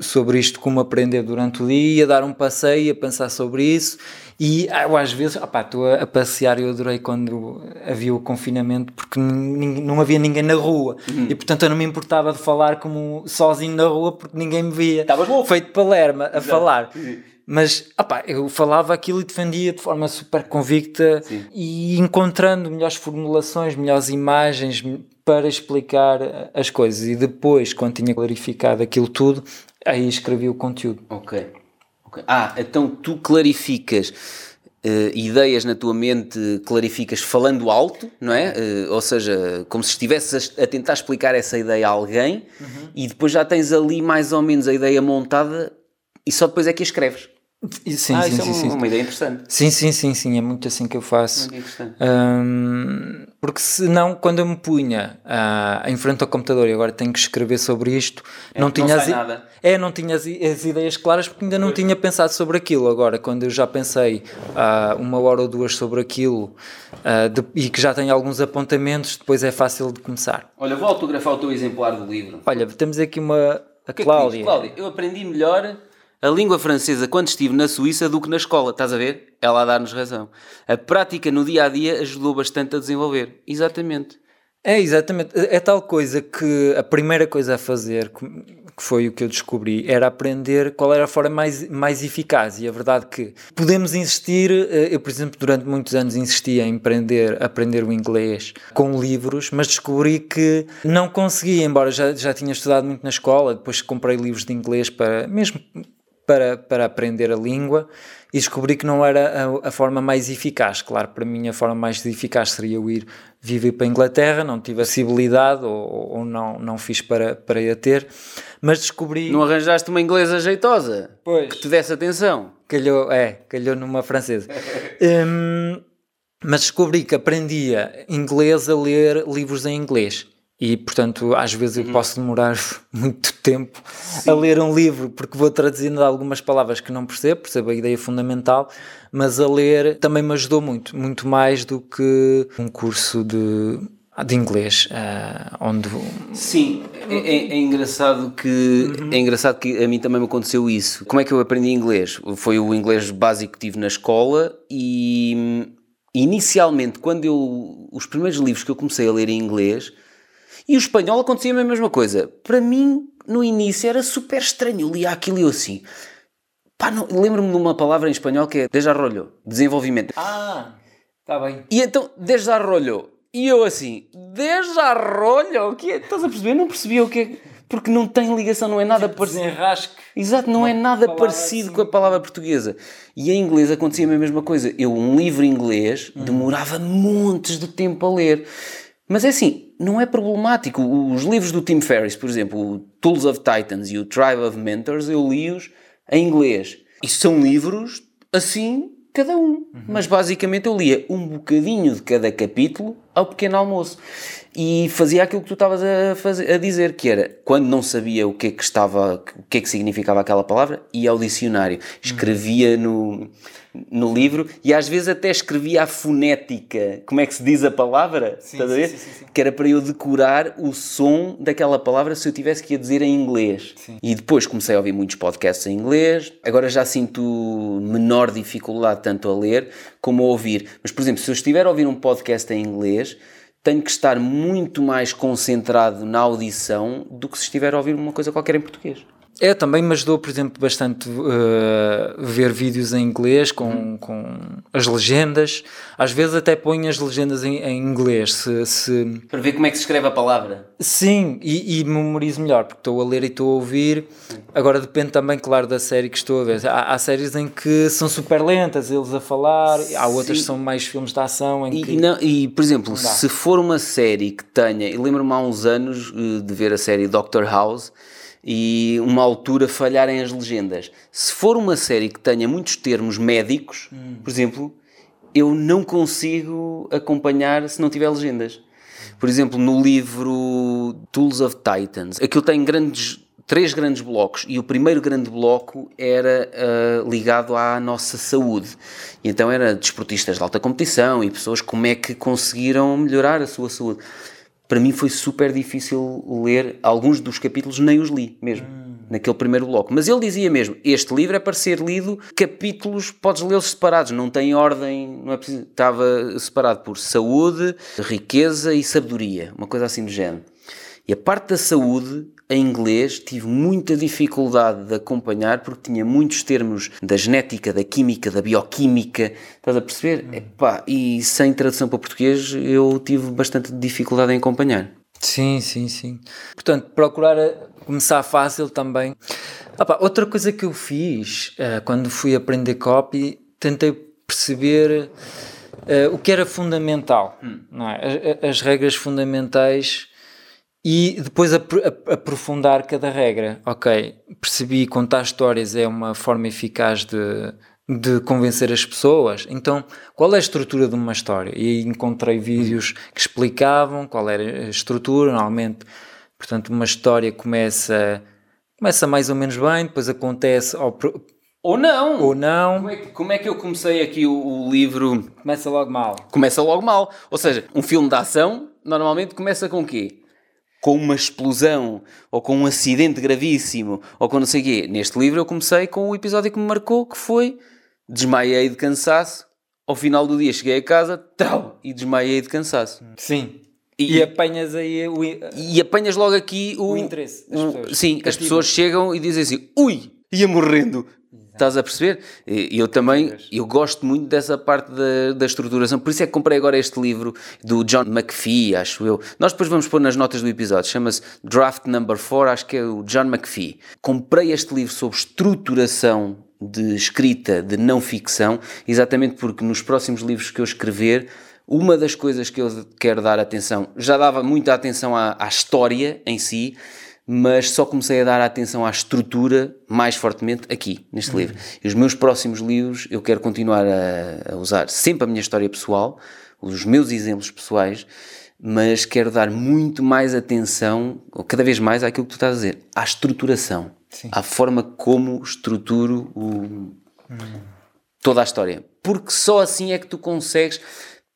sobre isto, como aprender durante o dia, ia dar um passeio, a pensar sobre isso e ah, eu às vezes, opá, estou a, a passear eu adorei quando havia o confinamento porque não havia ninguém na rua e portanto eu não me importava de falar como sozinho na rua porque ninguém me via. Estavas louco. Feito Palerma a falar. Mas opá, eu falava aquilo e defendia de forma super convicta Sim. e encontrando melhores formulações, melhores imagens para explicar as coisas. E depois, quando tinha clarificado aquilo tudo, aí escrevi o conteúdo. Ok. ok. Ah, então tu clarificas eh, ideias na tua mente, clarificas falando alto, não é? Eh, ou seja, como se estivesses a, a tentar explicar essa ideia a alguém e depois já tens ali mais ou menos a ideia montada e só depois é que a escreves. Sim, ah, sim, isso sim, é sim. uma, ideia interessante. Sim, sim, sim, sim, é muito assim que eu faço. Muito interessante. Hum, porque senão, quando eu me punha ah, em frente ao computador e agora tenho que escrever sobre isto, não não tinha sai as, nada. É, não tinha as, as ideias claras porque ainda não tinha pensado sobre aquilo. Agora, quando eu já pensei ah, uma hora ou duas sobre aquilo ah, de- e que já tenho alguns apontamentos, depois é fácil de começar. Olha, vou autografar o teu exemplar do livro. Olha, temos aqui uma. A é Cláudia. diz? Cláudia, eu aprendi melhor a língua francesa quando estive na Suíça do que na escola. Estás a ver? Ela a dar-nos razão. A prática no dia a dia ajudou bastante a desenvolver. Exatamente. É, exatamente. É tal coisa que a primeira coisa a fazer, que que foi o que eu descobri, era aprender qual era a forma mais, mais eficaz. E a verdade que podemos insistir, eh, eu, por exemplo, durante muitos anos insisti em aprender, aprender o inglês com livros, mas descobri que não conseguia, embora já, já tinha estudado muito na escola, depois comprei livros de inglês para, mesmo para, para aprender a língua e descobri que não era a, a forma mais eficaz. Claro, para mim a forma mais eficaz seria eu ir viver para a Inglaterra, não tive acessibilidade ou, ou não, não fiz para, para ir a ter, mas descobri... Não arranjaste uma inglesa jeitosa Pois. que te desse atenção. Calhou, é, calhou numa francesa. Hum, mas descobri que aprendia inglês a ler livros em inglês. E, portanto, às vezes eu posso demorar muito tempo a ler um livro, porque vou traduzindo algumas palavras que não percebo, percebo a ideia fundamental, mas a ler também me ajudou muito, muito mais do que um curso de, de inglês, ah, onde Sim, é, é- é engraçado que é engraçado que a mim também me aconteceu isso. Como é que eu aprendi inglês? Foi o inglês básico que tive na escola e hum, inicialmente quando eu os primeiros livros que eu comecei a ler em inglês e o espanhol acontecia a mesma coisa. Para mim no início era super estranho. Eu lia aquilo e eu assim, pá, não- lembro-me de uma palavra em espanhol que é desarrollo, desenvolvimento. Ah, está bem. E então, desarrollo. E eu assim, desarrollo? O que é? Estás a perceber? Não percebi o que é. Porque não tem ligação, não é nada parecido. Desenrasque. Exato, não é nada parecido assim. com a palavra portuguesa. E em inglês acontecia a mesma coisa. Eu, um livro em inglês, demorava montes de tempo a ler. Mas é assim, não é problemático. Os livros do Tim Ferriss, por exemplo, o Tools of Titans e o Tribe of Mentors, eu li-os em inglês. E são livros assim, cada um. Mas basicamente eu lia um bocadinho de cada capítulo ao pequeno almoço. E fazia aquilo que tu estavas a, fazer, a dizer, que era, quando não sabia o que é que estava, o que é que significava aquela palavra, ia ao dicionário. Escrevia no, no livro e às vezes até escrevia a fonética, como é que se diz a palavra, estás a ver? sim, sim, sim. Que era para eu decorar o som daquela palavra se eu tivesse que a dizer em inglês. E depois comecei a ouvir muitos podcasts em inglês, agora já sinto menor dificuldade tanto a ler como a ouvir. Mas, por exemplo, se eu estiver a ouvir um podcast em inglês, tenho que estar muito mais concentrado na audição do que se estiver a ouvir uma coisa qualquer em português. É, também me ajudou, por exemplo, bastante uh, ver vídeos em inglês com, com as legendas. Às vezes até ponho as legendas em, em inglês. Se, se- Para ver como é que se escreve a palavra. Sim, e, e memorizo melhor, porque estou a ler e estou a ouvir. Agora depende também, claro, da série que estou a ver. Há, há séries em que são super lentas, eles a falar, há outras que Sim. são mais filmes de ação em E, que. não- e, por exemplo, dá. se for uma série que tenha, e lembro-me há uns anos eh, de ver a série Doctor House e uma altura falharem as legendas. Se for uma série que tenha muitos termos médicos, por exemplo, eu não consigo acompanhar se não tiver legendas. Por exemplo, no livro Tools of Titans, aquilo tem grandes, três grandes blocos e o primeiro grande bloco era ah, ligado à nossa saúde. E então era desportistas de alta competição e pessoas como é que conseguiram melhorar a sua saúde. Para mim foi super difícil ler alguns dos capítulos, nem os li mesmo. Naquele primeiro bloco. Mas ele dizia mesmo: este livro é para ser lido, capítulos, podes lê-los separados, não tem ordem, não é preciso. Estava separado por saúde, riqueza e sabedoria, uma coisa assim do género. E a parte da saúde, em inglês, tive muita dificuldade de acompanhar porque tinha muitos termos da genética, da química, da bioquímica, estás a perceber? Hum. Epá, e sem tradução para português eu tive bastante dificuldade em acompanhar. Sim, sim, sim. Portanto, procurar eh, começar fácil também. Opa, outra coisa que eu fiz uh, quando fui aprender copy, tentei perceber uh, o que era fundamental, hum. não é? as, as regras fundamentais e depois ap aprofundar cada regra. Ok, percebi contar histórias é uma forma eficaz de, de convencer as pessoas. Então, qual é a estrutura de uma história? E encontrei vídeos que explicavam qual era a estrutura. Normalmente, portanto, uma história começa começa mais ou menos bem, depois acontece ao, ou não. Ou não. Como é, que, como é que eu comecei aqui o, o, livro? Começa logo mal. Começa logo mal. Ou seja, um filme de ação normalmente começa com o quê? Com uma explosão, ou com um acidente gravíssimo, ou com não sei o quê. Neste livro eu comecei com o episódio que me marcou, que foi desmaiei de cansaço, ao final do dia cheguei a casa, trau, e desmaiei de cansaço. Sim. E, e apanhas aí o... E apanhas logo aqui o... O interesse das pessoas. sim, as pessoas chegam e dizem assim, ui, ia morrendo. Estás a perceber? E eu também, eu gosto muito dessa parte da, da estruturação, por isso é que comprei agora este livro do John McPhee, acho eu. Nós depois vamos pôr nas notas do episódio, chama-se Draft Number 4, acho que é o John McPhee. Comprei este livro sobre estruturação de escrita de não ficção, exatamente porque nos próximos livros que eu escrever, uma das coisas que eu quero dar atenção, já dava muita atenção à, à história em si, mas só comecei a dar atenção à estrutura mais fortemente aqui, neste uhum. livro. E os meus próximos livros eu quero continuar a, a, usar sempre a minha história pessoal, os meus exemplos pessoais, mas quero dar muito mais atenção, ou cada vez mais, àquilo que tu estás a dizer, à estruturação, Sim. à forma como estruturo o, uhum. toda a história. Porque só assim é que tu consegues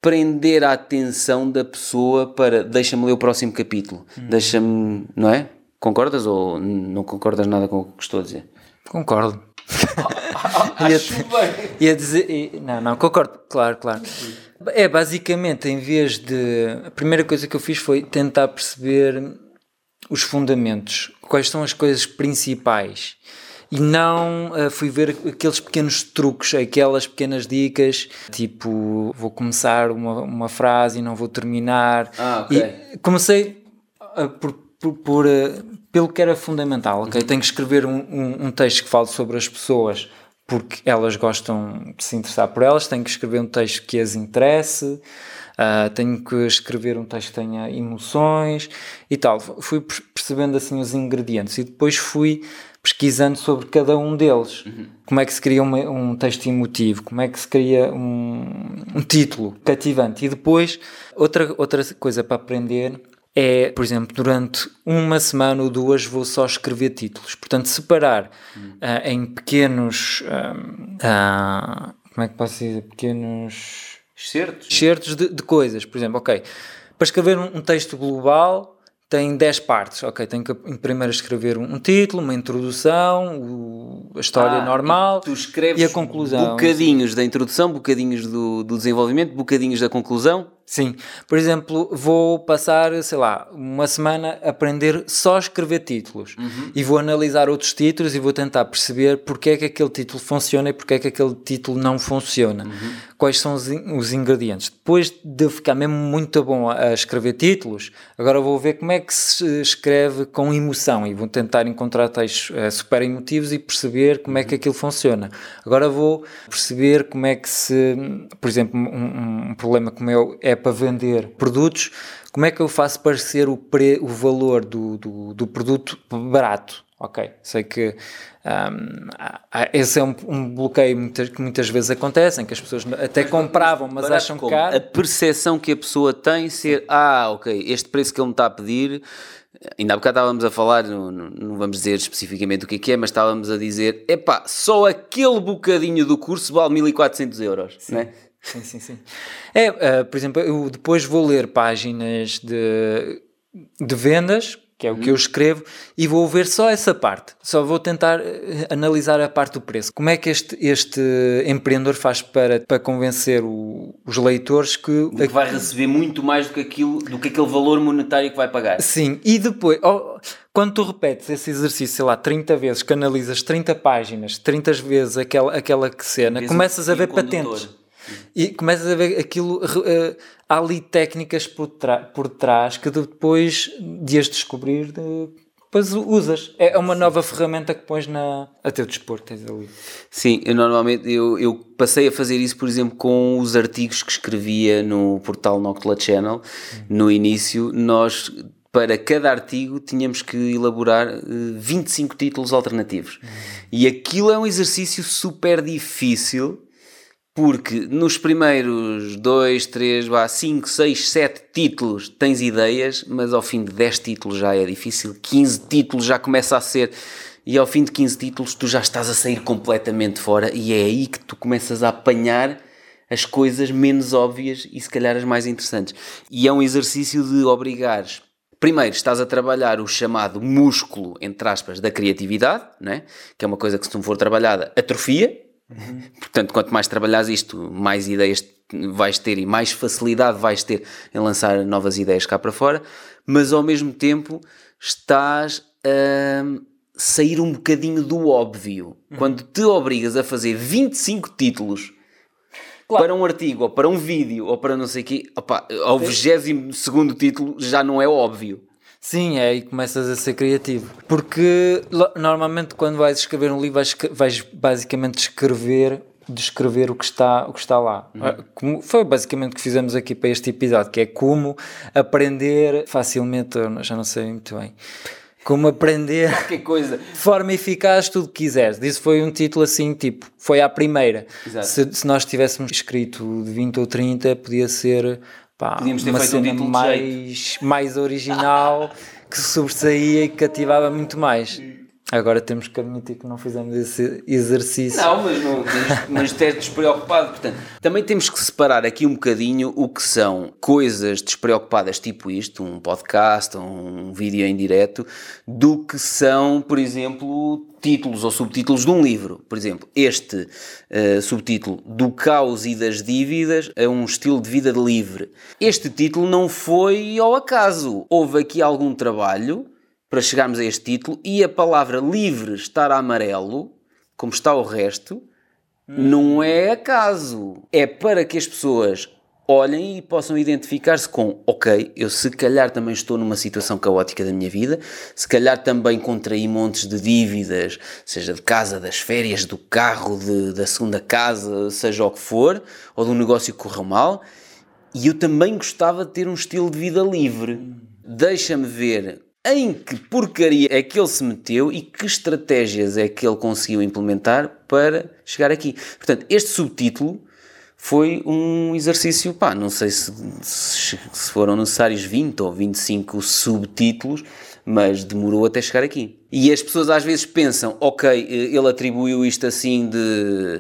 prender a atenção da pessoa para deixa-me ler o próximo capítulo, uhum. deixa-me, não é? Concordas ou não concordas nada com o que estou a dizer? Concordo. Acho bem. Ia dizer, não, não, concordo, claro, claro. É basicamente, em vez de. A primeira coisa que eu fiz foi tentar perceber os fundamentos, quais são as coisas principais. E não uh, fui ver aqueles pequenos truques, aquelas pequenas dicas, tipo, vou começar uma, uma frase e não vou terminar. Ah, ok. E comecei uh, por por, por uh, pelo que era fundamental. Okay? Uhum. Tenho que escrever um, um, um, texto que fale sobre as pessoas porque elas gostam de se interessar por elas. Tenho que escrever um texto que as interesse. Uh, tenho que escrever um texto que tenha emoções e tal. Fui percebendo assim os ingredientes e depois fui pesquisando sobre cada um deles. Uhum. Como é que se cria uma, um texto emotivo, como é que se cria um, um título cativante. E depois, outra, outra coisa para aprender é, por exemplo, durante uma semana ou duas vou só escrever títulos. Portanto, separar hum. uh, em pequenos. Uh, como é que posso dizer? Pequenos. Excertos? Excertos de, de coisas. Por exemplo, ok. Para escrever um, um texto global tem 10 partes. Ok, tenho que primeiro escrever um, um título, uma introdução, o, a história ah, normal e, tu escreves e a conclusão. Bocadinhos da introdução, bocadinhos do, do desenvolvimento, bocadinhos da conclusão. Sim, por exemplo, vou passar, sei lá, uma semana a aprender só a escrever títulos uhum. e vou analisar outros títulos e vou tentar perceber porque é que aquele título funciona e porque é que aquele título não funciona. Uhum. Quais são os, os, ingredientes. Depois de ficar mesmo muito bom a, escrever títulos, agora vou ver como é que se escreve com emoção e vou tentar encontrar textos uh, super emotivos e perceber como é que aquilo funciona. Agora vou perceber como é que se, por exemplo, um, um problema como eu é para vender produtos, como é que eu faço parecer o, pre, o valor do, do, do produto barato? Ok, sei que um, esse é um, um bloqueio muitas, que muitas vezes acontece, em que as pessoas até compravam, mas barato acham como? caro. A percepção que a pessoa tem ser, ah, ok, este preço que ele me está a pedir, ainda há bocado estávamos a falar, não, não vamos dizer especificamente o que é que é, mas estávamos a dizer, epá, só aquele bocadinho do curso vale 1400 euros, Sim. não é? Sim, sim, sim. É, uh, por exemplo, eu depois vou ler páginas de, de vendas que é o que eu uhum. escrevo, e vou ver só essa parte. Só vou tentar eh, analisar a parte do preço. Como é que este, este empreendedor faz para, para convencer o, os leitores que, que vai receber muito mais do que, aquilo, do que aquele valor monetário que vai pagar? Sim, e depois. Oh, quando tu repetes esse exercício, sei lá, 30 vezes, que analisas 30 páginas, 30 vezes aquela, aquela cena, Vês começas a ver patentes. E começas a ver aquilo, eh, há ali técnicas por, por trás que depois de as descobrir, de- depois usas. É uma nova ferramenta que pões na, a teu dispor, tens ali. Sim, eu normalmente eu, eu passei a fazer isso, por exemplo, com os artigos que escrevia no portal Noctula Channel. No início, nós para cada artigo tínhamos que elaborar eh, 25 títulos alternativos. E aquilo é um exercício super difícil. Porque nos primeiros 2, 3, 5, 6, 7 títulos tens ideias, mas ao fim de 10 títulos já é difícil, 15 títulos já começa a ser, e ao fim de 15 títulos tu já estás a sair completamente fora, e é aí que tu começas a apanhar as coisas menos óbvias e se calhar as mais interessantes. E é um exercício de obrigares. Primeiro, estás a trabalhar o chamado músculo, entre aspas, da criatividade, né? que é uma coisa que se não for trabalhada, atrofia, Portanto, quanto mais trabalhares isto, mais ideias vais ter e mais facilidade vais ter em lançar novas ideias cá para fora, mas ao mesmo tempo estás a sair um bocadinho do óbvio. Quando te obrigas a fazer 25 títulos para um artigo, ou para um vídeo, ou para não sei o quê, opá, ao 22 segundo título já não é óbvio. Sim, é aí que começas a ser criativo. Porque normalmente quando vais escrever um livro vais, vais basicamente escrever descrever o que está, o que está lá. Ah, Como, foi basicamente o que fizemos aqui para este episódio, que é como aprender facilmente, já não sei muito bem, como aprender Qualquer coisa. de forma eficaz tudo que quiseres. Isso foi um título assim, tipo, foi à primeira. Se, se nós tivéssemos escrito de 20 ou 30, podia ser pá, Podíamos ter uma feito um título mais, mais original, que sobressaía e que cativava muito mais. Agora temos que admitir que não fizemos esse exercício. Não, mas, não, mas, és despreocupado. Portanto, também temos que separar aqui um bocadinho o que são coisas despreocupadas, tipo isto, um podcast, um vídeo em direto, do que são, por exemplo, títulos ou subtítulos de um livro. Por exemplo, este eh, subtítulo do caos e das dívidas é um estilo de vida livre. Este título não foi ao acaso. Houve aqui algum trabalho para chegarmos a este título e a palavra livre estar amarelo, como está o resto, não é acaso. É para que as pessoas olhem e possam identificar-se com, ok, eu se calhar também estou numa situação caótica da minha vida, se calhar também contraí montes de dívidas, seja de casa, das férias, do carro, de- da segunda casa, seja o que for, ou de um negócio que correu mal, e eu também gostava de ter um estilo de vida livre. Deixa-me ver em que porcaria é que ele se meteu e que estratégias é que ele conseguiu implementar para chegar aqui. Portanto, este subtítulo foi um exercício, pá, não sei se, se foram necessários 20 ou 25 subtítulos, mas demorou até chegar aqui. E as pessoas às vezes pensam, ok, ele atribuiu isto assim de,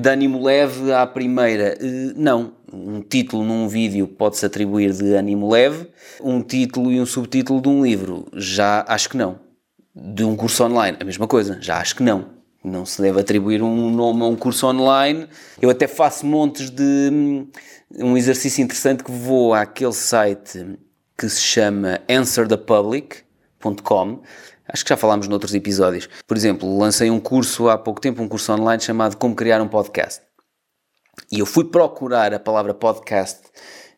de ânimo leve à primeira. Eh, Não, um título num vídeo pode-se atribuir de ânimo leve, um título e um subtítulo de um livro, já acho que não. De um curso online, a mesma coisa, já acho que não. Não se deve atribuir um nome a um curso online. Eu até faço montes de. hum, Um exercício interessante que vou àquele site que se chama Acho que já falámos noutros episódios. Por exemplo, lancei um curso há pouco tempo, um curso online chamado Como Criar um Podcast. E eu fui procurar a palavra podcast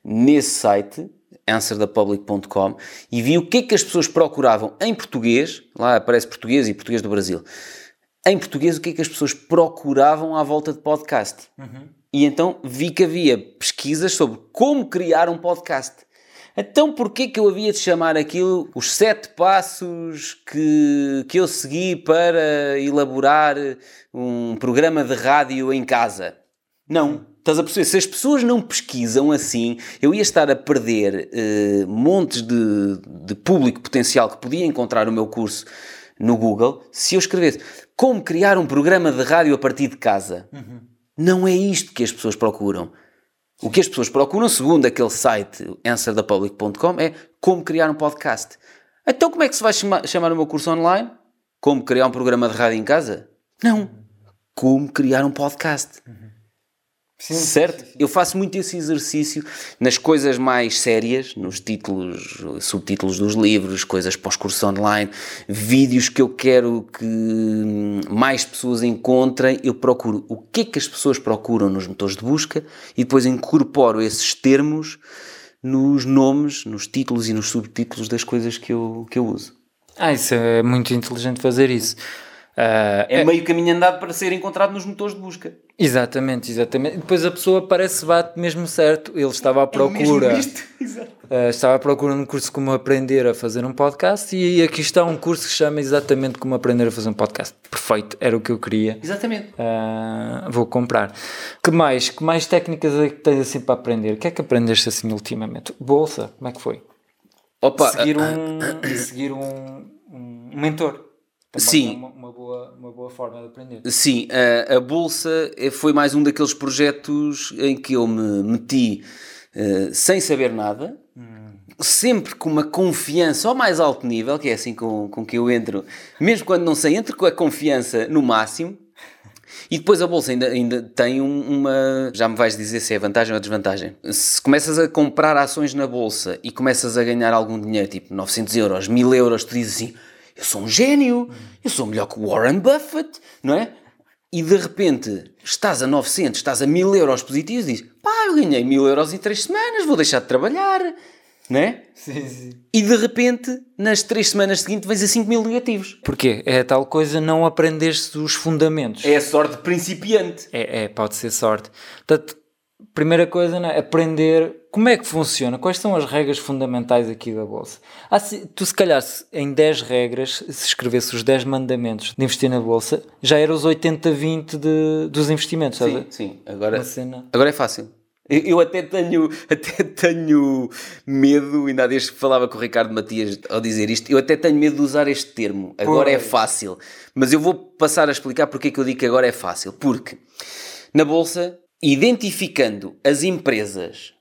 nesse site, answerthepublic.com, e vi o que é que as pessoas procuravam em português, lá aparece português e português do Brasil. Em português, o que é que as pessoas procuravam à volta de podcast? E então vi que havia pesquisas sobre como criar um podcast. Então, porquê que eu havia de chamar aquilo os sete passos que, que eu segui para elaborar um programa de rádio em casa? Não. Estás a perceber? Se as pessoas não pesquisam assim, eu ia estar a perder eh, montes de, de público potencial que podia encontrar o meu curso no Google se eu escrevesse como criar um programa de rádio a partir de casa. Não é isto que as pessoas procuram. O que as pessoas procuram, segundo aquele site answerthepublic.com, é como criar um podcast. Então como é que se vai chama- chamar o meu curso online? Como criar um programa de rádio em casa? Não. Como criar um podcast. Sim, certo? Sim, sim. Eu faço muito esse exercício nas coisas mais sérias, nos títulos, subtítulos dos livros, coisas para os cursos online, vídeos que eu quero que mais pessoas encontrem. Eu procuro o que é que as pessoas procuram nos motores de busca e depois incorporo esses termos nos nomes, nos títulos e nos subtítulos das coisas que eu, que eu uso. Ah, isso é muito inteligente fazer isso. Uh, é, é, meio caminho andado para ser encontrado nos motores de busca. Exatamente, exatamente. Depois a pessoa parece bate mesmo certo. Ele estava à é procura. É uh, estava à procura de um curso como aprender a fazer um podcast e aqui está um curso que se chama exatamente como aprender a fazer um podcast. Perfeito, era o que eu queria. Exatamente. Uh, vou comprar. Que mais? Que mais técnicas é que tens assim para aprender? O que é que aprendeste assim ultimamente? Bolsa, como é que foi? Opa, seguir um, seguir um, um mentor. Também Sim. É uma, uma, boa, uma boa forma de aprender. Sim, a, a Bolsa foi mais um daqueles projetos em que eu me meti uh, sem saber nada, hum. sempre com uma confiança ao mais alto nível, que é assim com, com que eu entro, mesmo quando não sei, entro com a confiança no máximo. E depois a bolsa ainda, ainda tem uma. Já me vais dizer se é vantagem ou desvantagem. Se começas a comprar ações na bolsa e começas a ganhar algum dinheiro, tipo 900 euros, 1000 euros, tu dizes assim: eu sou um gênio, eu sou melhor que o Warren Buffett, não é? E de repente estás a 900, estás a 1000 euros positivos e dizes: pá, eu ganhei 1000 euros em 3 semanas, vou deixar de trabalhar, não é? Sim, sim. E de repente, nas 3 semanas seguintes, vens a 5 mil negativos. Porquê? É a tal coisa, não aprendeste os fundamentos. É a sorte principiante. É, é pode ser sorte. Portanto, primeira coisa, é? aprender como é que funciona, quais são as regras fundamentais aqui da Bolsa. Ah, se, tu, se calhar, em 10 regras, se escrevesse os 10 mandamentos de investir na Bolsa, já era os 80-20 dos investimentos, sim, sabe? Sim, agora, agora é fácil. Eu, eu, até tenho, até tenho medo, ainda há dias que falava com o Ricardo Matias ao dizer isto, eu até tenho medo de usar este termo. Agora é fácil. Mas eu vou passar a explicar porque é que eu digo que agora é fácil. Porque na Bolsa identificando as empresas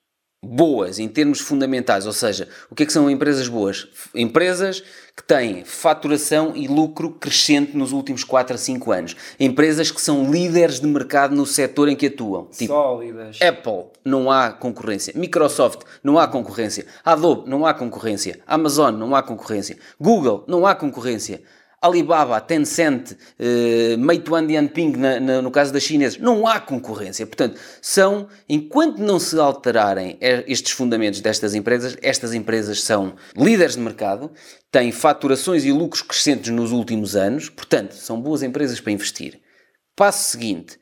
boas em termos fundamentais, ou seja, o que é que são empresas boas? Empresas que têm faturação e lucro crescente nos últimos 4 a 5 anos. Empresas que são líderes de mercado no setor em que atuam. Tipo, Sólidas. Apple, não há concorrência. Microsoft, não há concorrência. Adobe, não há concorrência. Amazon, não há concorrência. Google, não há concorrência. Alibaba, Tencent, uh, Meituan Dianping, na, na, no caso das chinesas, não há concorrência. Portanto, são, enquanto não se alterarem estes fundamentos destas empresas, estas empresas são líderes de mercado, têm faturações e lucros crescentes nos últimos anos, portanto, são boas empresas para investir. Passo seguinte: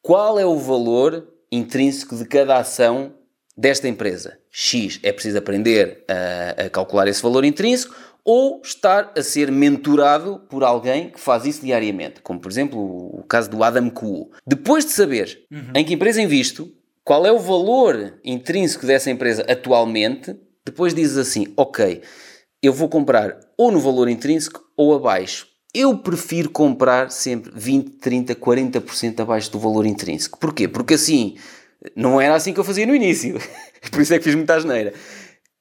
qual é o valor intrínseco de cada ação desta empresa? X. É preciso aprender a, a calcular esse valor intrínseco ou estar a ser mentorado por alguém que faz isso diariamente, como por exemplo o caso do Adam Kuo. Depois de saber uhum. em que empresa invisto, qual é o valor intrínseco dessa empresa atualmente, depois dizes assim: ok, eu vou comprar ou no valor intrínseco ou abaixo. Eu prefiro comprar sempre 20, 30, 40% abaixo do valor intrínseco. Porquê? Porque assim, não era assim que eu fazia no início. Por isso é que fiz muita asneira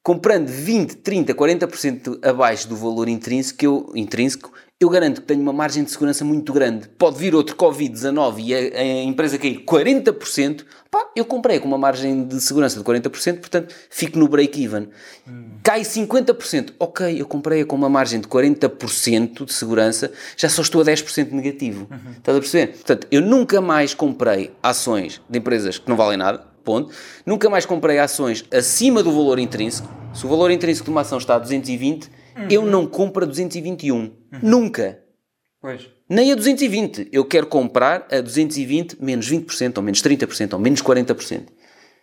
comprando 20, 30, 40% abaixo do valor intrínseco, eu, intrínseco, eu garanto que tenho uma margem de segurança muito grande. Pode vir outro Covid-19 e a, a, empresa cair 40%, pá, eu comprei com uma margem de segurança de 40%, portanto fico no break-even. Hum. Cai 50%, ok, eu comprei com uma margem de 40% de segurança, já só estou a 10% negativo. Uhum. Estás a perceber? Portanto, eu nunca mais comprei ações de empresas que não valem nada, ponto. Nunca mais comprei ações acima do valor intrínseco. Se o valor intrínseco de uma ação está a 220, uhum. eu não compro a 221. Uhum. Nunca. Pois. Nem a 220. Eu quero comprar a 220 menos 20%, ou menos 30%, ou menos 40%.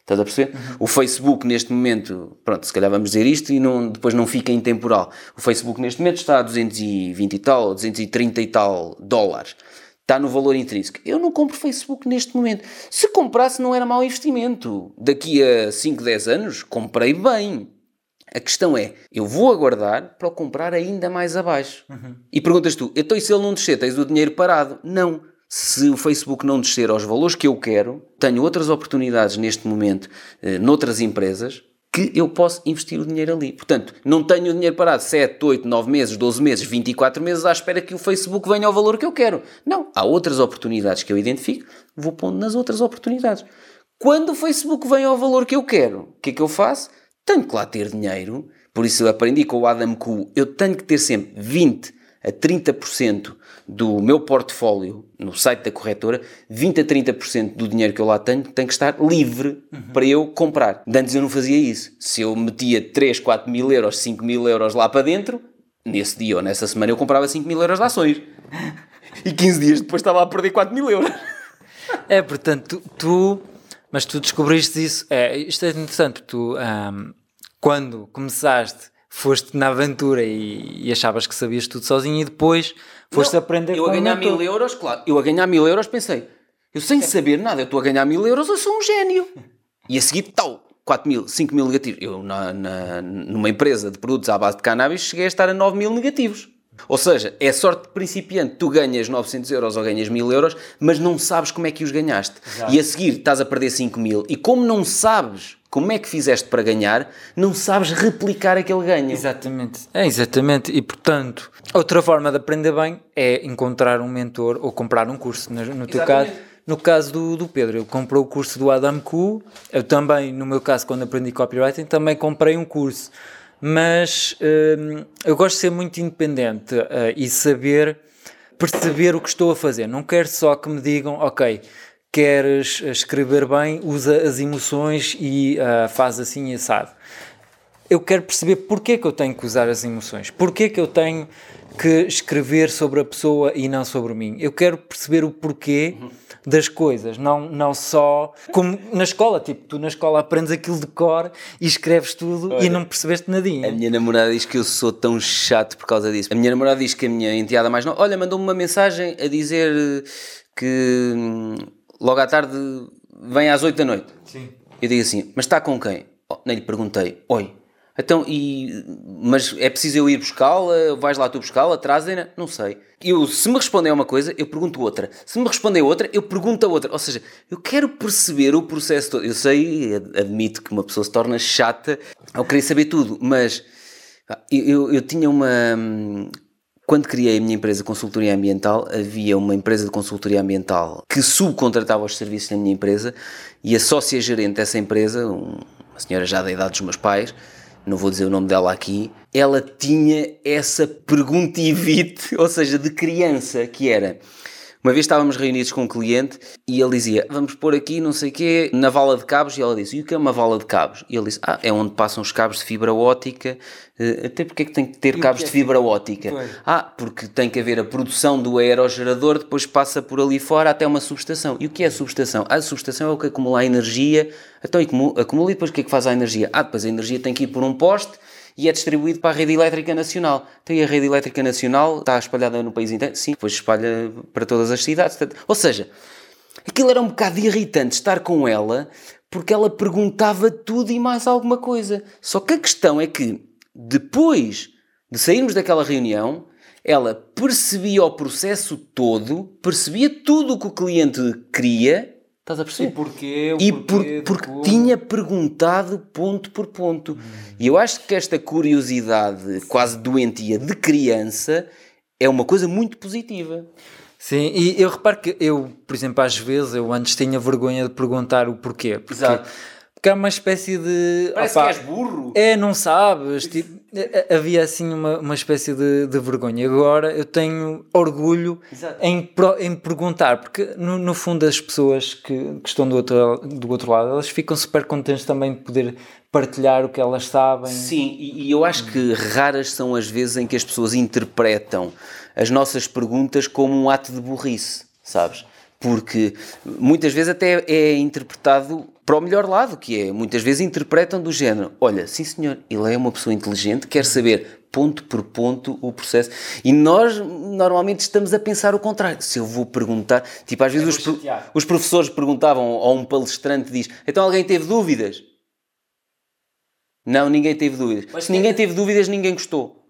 Estás a perceber? Uhum. O Facebook neste momento, pronto, se calhar vamos dizer isto e não, depois não fica em temporal. O Facebook neste momento está a 220 e tal, ou 230 e tal dólares está no valor intrínseco. Eu não compro Facebook neste momento. Se comprasse, não era mau investimento. Daqui a 5, 10 anos, comprei bem. A questão é, eu vou aguardar para o comprar ainda mais abaixo. Uhum. E perguntas tu, então e se ele não descer, tens o dinheiro parado? Não. Se o Facebook não descer aos valores que eu quero, tenho outras oportunidades neste momento, eh, noutras empresas, que eu posso investir o dinheiro ali. Portanto, não tenho o dinheiro parado 7, 8, 9 meses, 12 meses, 24 meses à espera que o Facebook venha ao valor que eu quero. Não, há outras oportunidades que eu identifico, vou pondo nas outras oportunidades. Quando o Facebook vem ao valor que eu quero, o que é que eu faço? Tenho que lá ter dinheiro. Por isso eu aprendi com o Adam Ku, eu tenho que ter sempre 20 a 30% do meu portfólio no site da corretora, 20 a 30% do dinheiro que eu lá tenho tem que estar livre uhum. para eu comprar. Antes eu não fazia isso. Se eu metia 3, 4 mil euros, 5 mil euros lá para dentro, nesse dia ou nessa semana eu comprava 5 mil euros de ações. E 15 dias depois estava a perder 4 mil euros. É, portanto, tu, tu mas tu descobriste isso. É, isto é interessante, tu, um, quando começaste foste na aventura e, e, achavas que sabias tudo sozinho e depois foste não, aprender eu a ganhar mil euros, claro, eu a ganhar mil euros pensei, eu sem saber nada, eu estou a ganhar mil euros, eu sou um gênio. E a seguir, tal, 4 mil, 5 mil negativos. Eu, na, na, numa empresa de produtos à base de cannabis, cheguei a estar a 9 mil negativos. Ou seja, é sorte de principiante. Tu ganhas 900 euros ou ganhas 1000 euros, mas não sabes como é que os ganhaste. Exato. E a seguir estás a perder 5 mil. E como não sabes como é que fizeste para ganhar, não sabes replicar aquele ganho. Exatamente. É, exatamente. E portanto, outra forma de aprender bem é encontrar um mentor ou comprar um curso. No, no teu caso. No caso do, do Pedro, ele comprou o curso do Adam Ku. Eu também, no meu caso, quando aprendi copywriting, também comprei um curso mas hum, eu gosto de ser muito independente uh, e saber perceber o que estou a fazer. Não quero só que me digam, ok, queres escrever bem, usa as emoções e uh, faz assim assado. Eu quero perceber porque que eu tenho que usar as emoções, porque que eu tenho que escrever sobre a pessoa e não sobre mim. Eu quero perceber o porquê. Das coisas, não, não só como na escola, tipo, tu na escola aprendes aquilo de cor e escreves tudo Olha, e não percebeste nadinha. A minha namorada diz que eu sou tão chato por causa disso. A minha namorada diz que a minha enteada mais nova, olha, mandou-me uma mensagem a dizer que hum, logo à tarde vem às 8 da noite. Sim. Eu digo assim, mas está com quem? Oh, nem lhe perguntei, oi. Então, e, mas é preciso eu ir buscá-la? Vais lá tu buscá-la? Trazem-na? Não sei. Eu, se me respondem a uma coisa, eu pergunto outra. Se me respondem a outra, eu pergunto a outra. Ou seja, eu quero perceber o processo todo. Eu sei, admito que uma pessoa se torna chata ao querer saber tudo, mas eu, eu, eu tinha uma. Quando criei a minha empresa de consultoria ambiental, havia uma empresa de consultoria ambiental que subcontratava os serviços da minha empresa e a sócia-gerente dessa empresa, uma senhora já da idade dos meus pais, não vou dizer o nome dela aqui, ela tinha essa perguntivite, ou seja, de criança, que era. Uma vez estávamos reunidos com um cliente e ele dizia: Vamos pôr aqui não sei o quê na vala de cabos. E ela disse: E o que é uma vala de cabos? E ele disse: Ah, é onde passam os cabos de fibra ótica. Uh, até porque é que tem que ter e cabos de é fibra ótica? Foi. Ah, porque tem que haver a produção do aerogerador, depois passa por ali fora até uma subestação. E o que é a subestação? A subestação é o que acumula a energia. Então acumula e depois o que é que faz a energia? Ah, depois a energia tem que ir por um poste e é distribuído para a rede elétrica nacional. Então, a rede elétrica nacional está espalhada no país inteiro? Sim, depois espalha para todas as cidades. Ou seja, aquilo era um bocado irritante estar com ela porque ela perguntava tudo e mais alguma coisa. Só que a questão é que depois de sairmos daquela reunião, ela percebia o processo todo, percebia tudo o que o cliente queria Estás a perceber? E porquê? E porquê, por, porque tinha perguntado ponto por ponto. Hum. E eu acho que esta curiosidade quase doentia de criança é uma coisa muito positiva. Sim, e eu reparo que eu, por exemplo, às vezes eu antes tinha vergonha de perguntar o porquê. Porque, Exato. Porque é uma espécie de. Parece opa, que és burro. É, não sabes. Tipo, havia assim uma, uma espécie de, de vergonha. Agora eu tenho orgulho em, em perguntar, porque no, no fundo as pessoas que, que estão do outro, do outro lado elas ficam super contentes também de poder partilhar o que elas sabem. Sim, e, e eu acho que raras são as vezes em que as pessoas interpretam as nossas perguntas como um ato de burrice, sabes? Porque muitas vezes até é interpretado para o melhor lado, que é, muitas vezes interpretam do género, olha, sim senhor, ele é uma pessoa inteligente, quer saber ponto por ponto o processo. E nós normalmente estamos a pensar o contrário. Se eu vou perguntar, tipo, às vezes os, os, professores perguntavam ou um palestrante diz, então alguém teve dúvidas? Não, ninguém teve dúvidas. Mas Se ninguém teve dúvidas, ninguém gostou.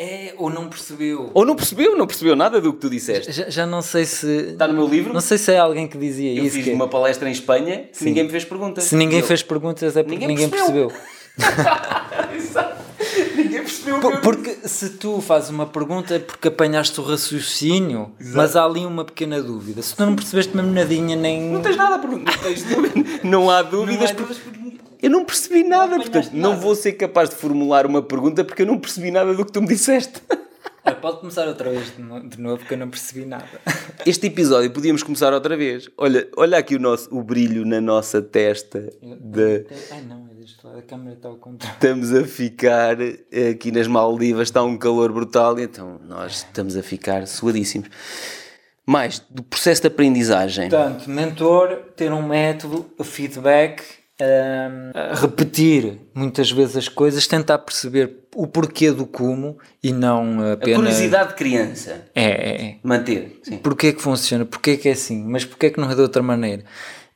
É, ou não percebeu. Ou não percebeu, não percebeu nada do que tu disseste. Já, já não sei se. Está no meu livro? Não sei se é alguém que dizia eu isso. Eu fiz que... uma palestra em Espanha se ninguém me fez perguntas. Se ninguém eu. fez perguntas é porque ninguém, ninguém percebeu. percebeu. Ninguém percebeu o que eu Porque se tu fazes uma pergunta é porque apanhaste o raciocínio, mas há ali uma pequena dúvida. Se tu não percebeste mesmo nadinha, nem. Não tens nada a perguntar. Não, não há dúvidas. Não há porque Eu não percebi nada, Não portanto, apanhaste não nada. vou ser capaz de formular uma pergunta porque eu não percebi nada do que tu me disseste. Olha, pode começar outra vez de no- de novo, porque eu não percebi nada. Este episódio podíamos começar outra vez. Olha, olha aqui o, nosso, o brilho na nossa testa. De, Ai não, é deste lado, a câmera está ao contrário. estamos a ficar aqui nas Maldivas, está um calor brutal, então nós estamos a ficar suadíssimos. Mais, do processo de aprendizagem. Portanto, mentor, ter um método, o feedback, hum, repetir muitas vezes as coisas, tentar perceber o porquê do como e não A apenas. curiosidade de criança. É, é, é. Manter. Sim. Porquê que funciona? Porquê que é assim? Mas porquê que não é de outra maneira?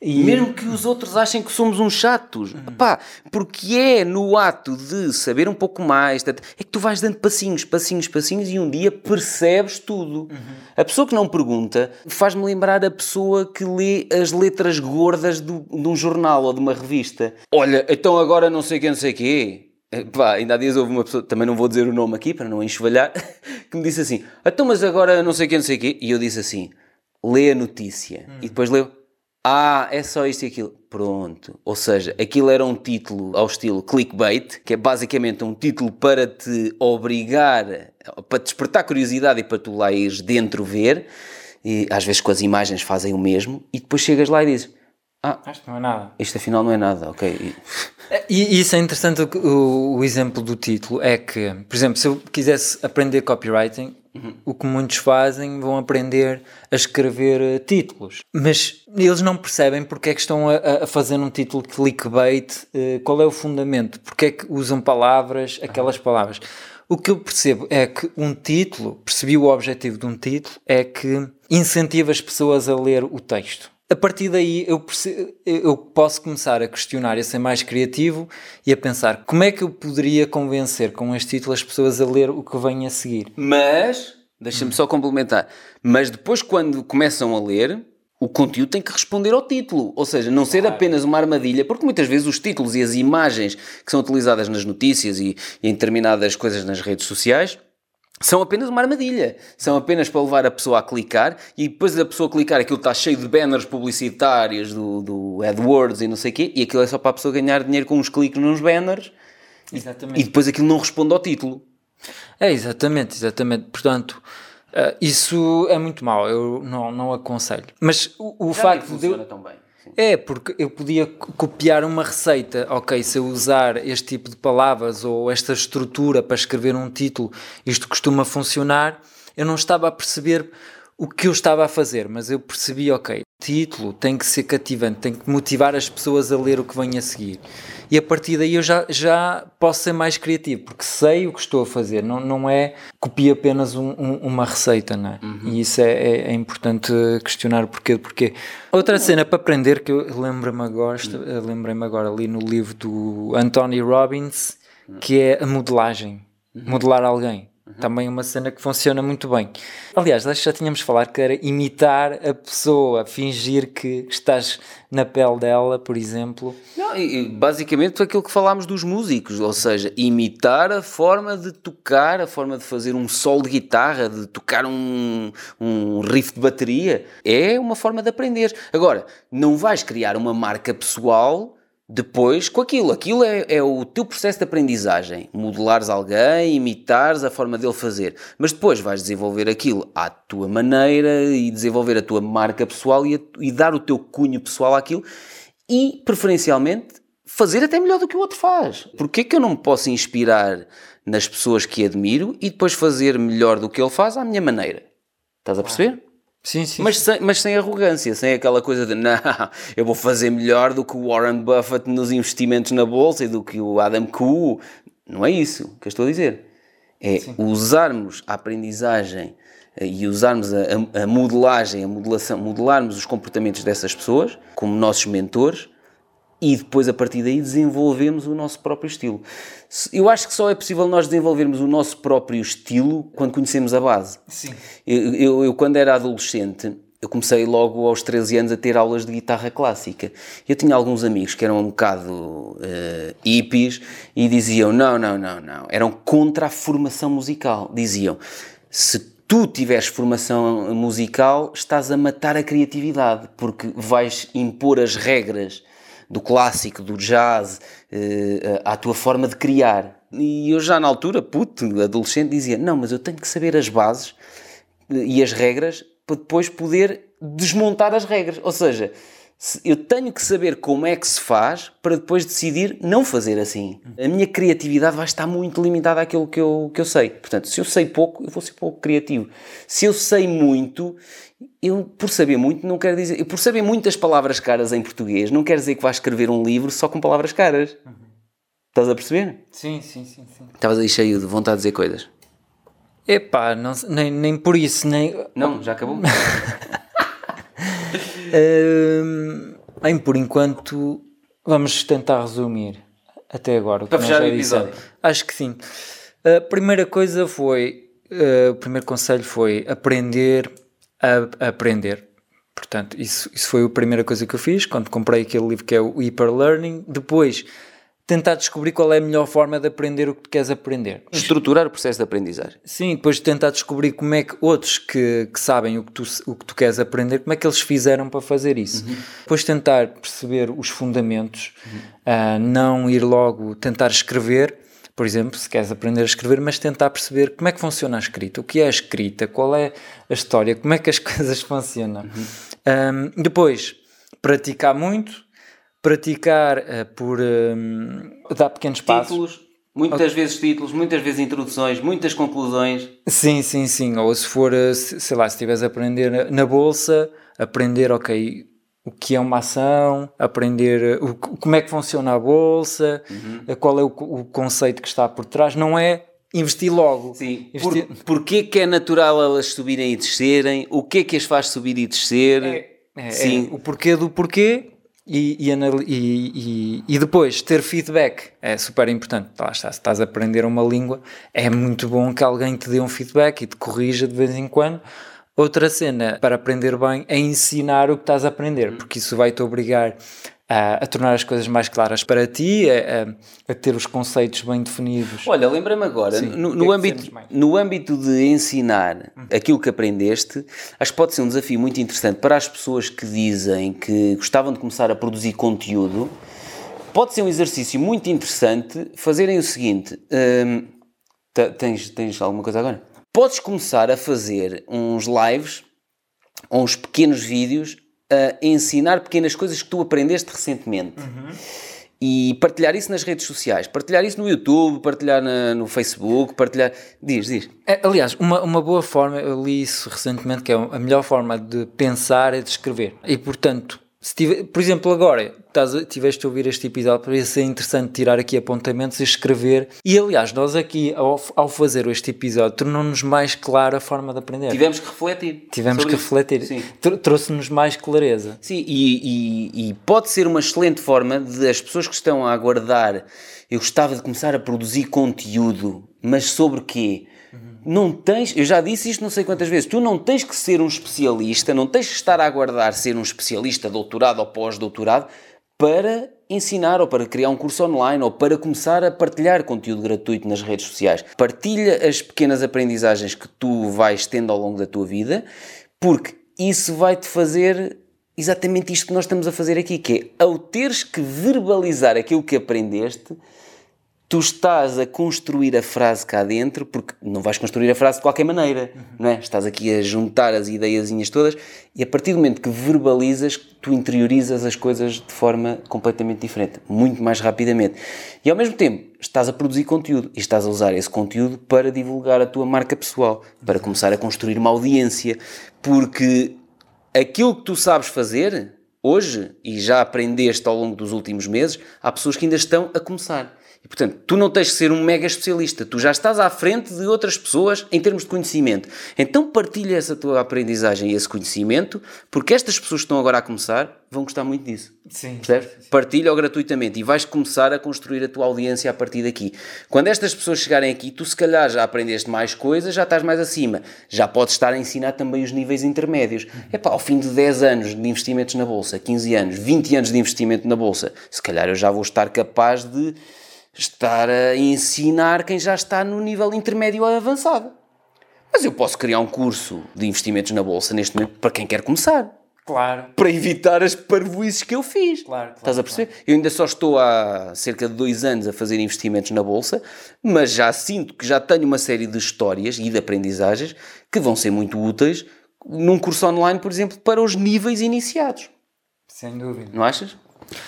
E Mesmo que os outros achem que somos uns chatos. Pá, porque é no ato de saber um pouco mais, é que tu vais dando passinhos, passinhos, passinhos e um dia percebes tudo. A pessoa que não pergunta faz-me lembrar a pessoa que lê as letras gordas do, de um jornal ou de uma revista. Olha, então agora não sei quem, não sei quê. Eh, Pá, ainda há dias houve uma pessoa, também não vou dizer o nome aqui para não enxovalhar, que me disse assim: então, mas agora não sei quem, não sei quê. E eu disse assim: lê a notícia. E depois leu: ah, é só isto e aquilo. Pronto. Ou seja, aquilo era um título ao estilo clickbait, que é basicamente um título para te obrigar, para despertar curiosidade e para tu lá ires dentro ver. E às vezes com as imagens fazem o mesmo. E depois chegas lá e dizes: Ah, Acho que não é nada. isto afinal não é nada, ok. E- E isso é interessante, o, o- exemplo do título é que, por exemplo, se eu quisesse aprender copywriting, o que muitos fazem, vão aprender a escrever eh, títulos. Mas eles não percebem porque é que estão a, a- fazer um título clickbait, eh, qual é o fundamento, porque é que usam palavras, aquelas palavras. O que eu percebo é que um título, percebi o objetivo de um título, é que incentiva as pessoas a ler o texto. A partir daí eu, eu posso começar a questionar e a ser mais criativo e a pensar como é que eu poderia convencer com este título as pessoas a ler o que vem a seguir. Mas, deixa-me só complementar, mas depois quando começam a ler, o conteúdo tem que responder ao título, ou seja, não ser apenas uma armadilha, porque muitas vezes os títulos e as imagens que são utilizadas nas notícias e, e em determinadas coisas nas redes sociais são apenas uma armadilha. São apenas para levar a pessoa a clicar e depois da pessoa clicar aquilo está cheio de banners publicitários do, do AdWords e não sei o quê, e aquilo é só para a pessoa ganhar dinheiro com uns cliques nos banners e Exatamente. depois aquilo não responde ao título. É, exatamente, exatamente. Portanto, eh, isso é muito mau, eu não, não aconselho. Mas o, o facto de eu, tão bem. É, porque eu podia co- copiar uma receita, ok, se eu usar este tipo de palavras ou esta estrutura para escrever um título, isto costuma funcionar, eu não estava a perceber o que eu estava a fazer, mas eu percebi, ok, título tem que ser cativante, tem que motivar as pessoas a ler o que vem a seguir. E a partir daí eu já, já posso ser mais criativo, porque sei o que estou a fazer, não, não é copiar apenas um- um- uma receita, não é? E isso é, é- é importante questionar o porquê, porquê. Outra cena para aprender que eu lembro-me agora, eh, lembrei-me agora ali no livro do Anthony Robbins, que é a modelagem, modelar alguém. Também é uma cena que funciona muito bem. Aliás, acho que já tínhamos falado que era imitar a pessoa, fingir que estás na pele dela, por exemplo. Não, e basicamente foi aquilo que falámos dos músicos, ou seja, imitar a forma de tocar, a forma de fazer um solo de guitarra, de tocar um, um riff de bateria, é uma forma de aprender. Agora, não vais criar uma marca pessoal depois com aquilo. Aquilo é, é o teu processo de aprendizagem. Modelares alguém, imitares a forma dele fazer. Mas depois vais desenvolver aquilo à tua maneira e desenvolver a tua marca pessoal e, a- e dar o teu cunho pessoal àquilo e, preferencialmente, fazer até melhor do que o outro faz. Porquê que eu não me posso inspirar nas pessoas que admiro e depois fazer melhor do que ele faz à minha maneira? Estás a perceber? Sim, sim. Mas sem, mas sem arrogância, sem aquela coisa de não, eu vou fazer melhor do que o Warren Buffett nos investimentos na bolsa e do que o Adam Koo. Não é isso que eu estou a dizer. É usarmos a aprendizagem eh, e usarmos a, a- a modelagem, a modelação, modelarmos os comportamentos dessas pessoas como nossos mentores e depois a partir daí desenvolvemos o nosso próprio estilo. Eu acho que só é possível nós desenvolvermos o nosso próprio estilo quando conhecemos a base. Sim. Eu, eu- eu, quando era adolescente, eu comecei logo aos 13 anos a ter aulas de guitarra clássica. Eu tinha alguns amigos que eram um bocado uh, hippies e diziam: não, não, não, não. Eram contra a formação musical. Diziam: se tu tiveres formação musical, estás a matar a criatividade, porque vais impor as regras do clássico, do jazz, uh, à tua forma de criar. E eu já na altura, puto, adolescente, dizia: não, mas eu tenho que saber as bases e as regras para depois poder desmontar as regras. Ou seja, eu tenho que saber como é que se faz para depois decidir não fazer assim. A minha criatividade vai estar muito limitada àquilo que eu, que eu sei. Portanto, se eu sei pouco, eu vou ser pouco criativo. Se eu sei muito, eu, por saber muito, não quero dizer. Por saber muitas palavras caras em português, não quer dizer que vá escrever um livro só com palavras caras. Uhum. Estás a perceber? Sim, sim, sim. sim. Estavas aí cheio de vontade de dizer coisas. Epá, não, nem, nem por isso, nem. Não, já acabou? uh, bem, por enquanto, vamos tentar resumir até agora. Para fechar o episódio. Acho que sim. A primeira coisa foi. Uh, o primeiro conselho foi aprender a, a aprender. Portanto, isso, isso foi a primeira coisa que eu fiz quando comprei aquele livro que é o Hyper Learning. Depois tentar descobrir qual é a melhor forma de aprender o que tu queres aprender. Estruturar o processo de aprendizagem. Sim, depois tentar descobrir como é que outros que, que sabem o que, tu, o que tu queres aprender, como é que eles fizeram para fazer isso. Uhum. Depois tentar perceber os fundamentos, uhum. uh, não ir logo tentar escrever, por exemplo, se queres aprender a escrever, mas tentar perceber como é que funciona a escrita, o que é a escrita, qual é a história, como é que as coisas funcionam. Uhum. Um, depois, praticar muito, praticar uh, por uh, dar pequenos passos. Títulos, muitas okay. vezes títulos, muitas vezes introduções, muitas conclusões. Sim, sim, sim. Ou se for, uh, sei lá, se estiveres a aprender na bolsa, aprender, ok, o que é uma ação, aprender o, como é que funciona a bolsa, uhum. qual é o, o, conceito que está por trás. Não é investir logo. Sim. Investir... Por, porquê que é natural elas subirem e descerem? O que é que as faz subir e descer? É, é, Sim. É, o porquê do porquê e, e, e, e, depois ter feedback é super importante. Lá está, se estás a aprender uma língua, é muito bom que alguém te dê um feedback e te corrija de vez em quando. Outra cena para aprender bem é ensinar o que estás a aprender, porque isso vai te obrigar a, a, tornar as coisas mais claras para ti, a, a ter os conceitos bem definidos. Olha, lembra-me agora, Sim, no, no, âmbito, no âmbito de ensinar uhum. aquilo que aprendeste, acho que pode ser um desafio muito interessante para as pessoas que dizem que gostavam de começar a produzir conteúdo. Pode ser um exercício muito interessante fazerem o seguinte: hum, tens, tens alguma coisa agora? Podes começar a fazer uns lives, uns pequenos vídeos ensinar pequenas coisas que tu aprendeste recentemente. Uhum. E partilhar isso nas redes sociais, partilhar isso no YouTube, partilhar na, no Facebook, partilhar. Diz, diz. É, aliás, uma, uma boa forma, eu li isso recentemente, que é a melhor forma de pensar é de escrever. E portanto, se tive, por exemplo, agora estás, tiveste a ouvir este episódio, para ser interessante tirar aqui apontamentos e escrever. E aliás, nós aqui, ao, ao fazer este episódio, tornou-nos mais clara a forma de aprender. Tivemos que refletir. Tivemos que refletir. Trouxe-nos mais clareza. Sim, e, e, e pode ser uma excelente forma de as pessoas que estão a aguardar. Eu gostava de começar a produzir conteúdo, mas sobre quê? Não tens, eu já disse isto não sei quantas vezes, tu não tens que ser um especialista, não tens que estar a aguardar ser um especialista, doutorado ou pós-doutorado, para ensinar ou para criar um curso online ou para começar a partilhar conteúdo gratuito nas redes sociais. Partilha as pequenas aprendizagens que tu vais tendo ao longo da tua vida, porque isso vai-te fazer exatamente isto que nós estamos a fazer aqui, que é ao teres que verbalizar aquilo que aprendeste, tu estás a construir a frase cá dentro, porque não vais construir a frase de qualquer maneira, uhum. não é? Estás aqui a juntar as ideiazinhas todas e a partir do momento que verbalizas, tu interiorizas as coisas de forma completamente diferente, muito mais rapidamente. E ao mesmo tempo, estás a produzir conteúdo e estás a usar esse conteúdo para divulgar a tua marca pessoal, para começar a construir uma audiência, porque aquilo que tu sabes fazer hoje e já aprendeste ao longo dos últimos meses, há pessoas que ainda estão a começar E, portanto, tu não tens de ser um mega especialista, tu já estás à frente de outras pessoas em termos de conhecimento. Então partilha essa tua aprendizagem e esse conhecimento, porque estas pessoas que estão agora a começar vão gostar muito disso. Sim. Percebes? Partilha-o gratuitamente e vais começar a construir a tua audiência a partir daqui. Quando estas pessoas chegarem aqui, tu se calhar já aprendeste mais coisas, já estás mais acima. Já podes estar a ensinar também os níveis intermédios. É pá, ao fim de 10 anos de investimentos na Bolsa, 15 anos, 20 anos de investimento na Bolsa, se calhar eu já vou estar capaz de estar a ensinar quem já está no nível intermédio avançado. Mas eu posso criar um curso de investimentos na Bolsa neste momento para quem quer começar Claro. para evitar as parvoices que eu fiz. Claro, claro, Estás a perceber? Eu ainda só estou há cerca de dois anos a fazer investimentos na Bolsa, mas já sinto que já tenho uma série de histórias e de aprendizagens que vão ser muito úteis num curso online, por exemplo, para os níveis iniciados. Sem dúvida. Não achas?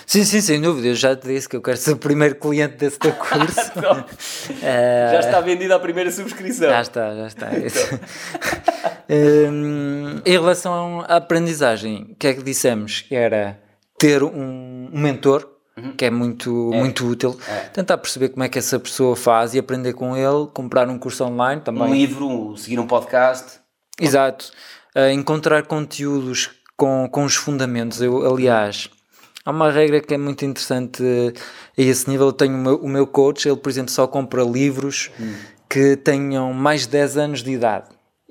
Sim, sim, sem dúvida. Eu já te disse que eu quero ser o primeiro cliente desse teu curso. Eh, Já está vendida a primeira subscrição. Já está, já está. Hum, em relação à aprendizagem, o que é que dissemos? Era ter um, um mentor, que é muito, muito útil, tentar perceber como é que essa pessoa faz e aprender com ele, comprar um curso online também. Um livro, um- seguir um podcast. Exato. Uh, encontrar conteúdos com, com os fundamentos. Eu, aliás, há uma regra que é muito interessante uh, a esse nível. Eu tenho o meu, o meu coach, ele, por exemplo, só compra livros que tenham mais de 10 anos de idade.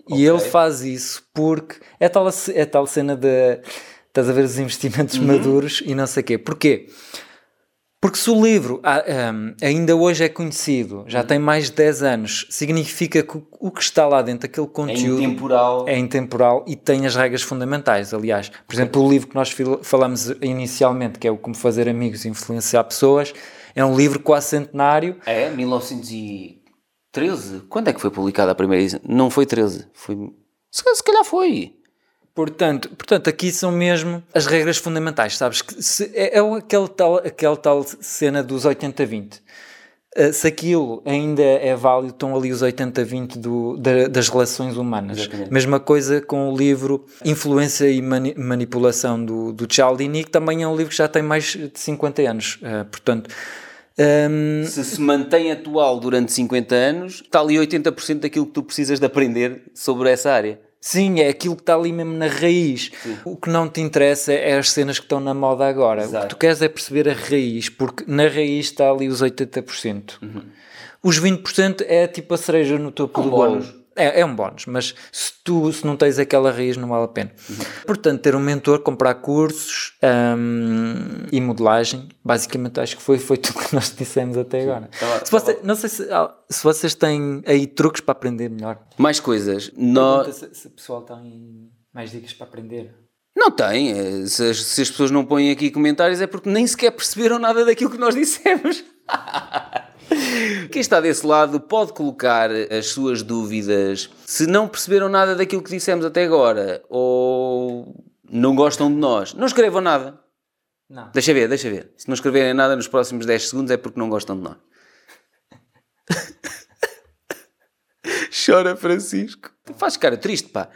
E ele faz isso porque é tal, é tal cena de. Estás a ver os investimentos maduros e não sei o quê. Porquê? Porque se o livro ah, ainda hoje é conhecido, já tem mais de 10 anos, significa que o- que está lá dentro, aquele É conteúdo, intemporal. é intemporal e tem as regras fundamentais. Aliás, por exemplo, o livro que nós falamos inicialmente, que é o Como Fazer Amigos e Influenciar Pessoas, é um livro quase centenário. É, 1913. Quando é que foi publicada a primeira edição? Não foi 13. Foi... Se calhar foi. Portanto, portanto, aqui são mesmo as regras fundamentais, sabes? Que se, é, é aquele tal, aquele tal cena dos 80-20. Uh, se aquilo ainda é válido, estão ali os 80-20 do- da- das relações humanas. Exatamente. Mesma coisa com o livro Influência e Mani- Manipulação do, do Cialdini, que também é um livro que já tem mais de 50 anos. Uh, portanto, um, Se se mantém atual durante 50 anos, está ali 80% daquilo que tu precisas de aprender sobre essa área. Sim, é aquilo que está ali mesmo na raiz. O que não te interessa é as cenas que estão na moda agora. O Exato. que tu queres é perceber a raiz, porque na raiz está ali os 80%. Os 20% é tipo a cereja no topo Um do bolo. É, é um bónus, mas se tu se não tens aquela raiz não vale a pena. Portanto, ter um mentor, comprar cursos hum, e modelagem, basicamente acho que foi, foi tudo que nós dissemos até agora. Tava- Se você- não sei se, ah, se vocês têm aí truques para aprender melhor. Mais coisas. Pergunta se, se o pessoal tem mais dicas para aprender. Não tem. eh, Se as, se as pessoas não põem aqui comentários é porque nem sequer perceberam nada daquilo que nós dissemos. Quem está desse lado pode colocar as suas dúvidas. Se não perceberam nada daquilo que dissemos até agora ou não gostam de nós, não escrevam nada. Não. Deixa ver, deixa ver. Se não escreverem nada nos próximos 10 segundos é porque não gostam de nós. Chora, Francisco. Tu fazes cara triste, pá.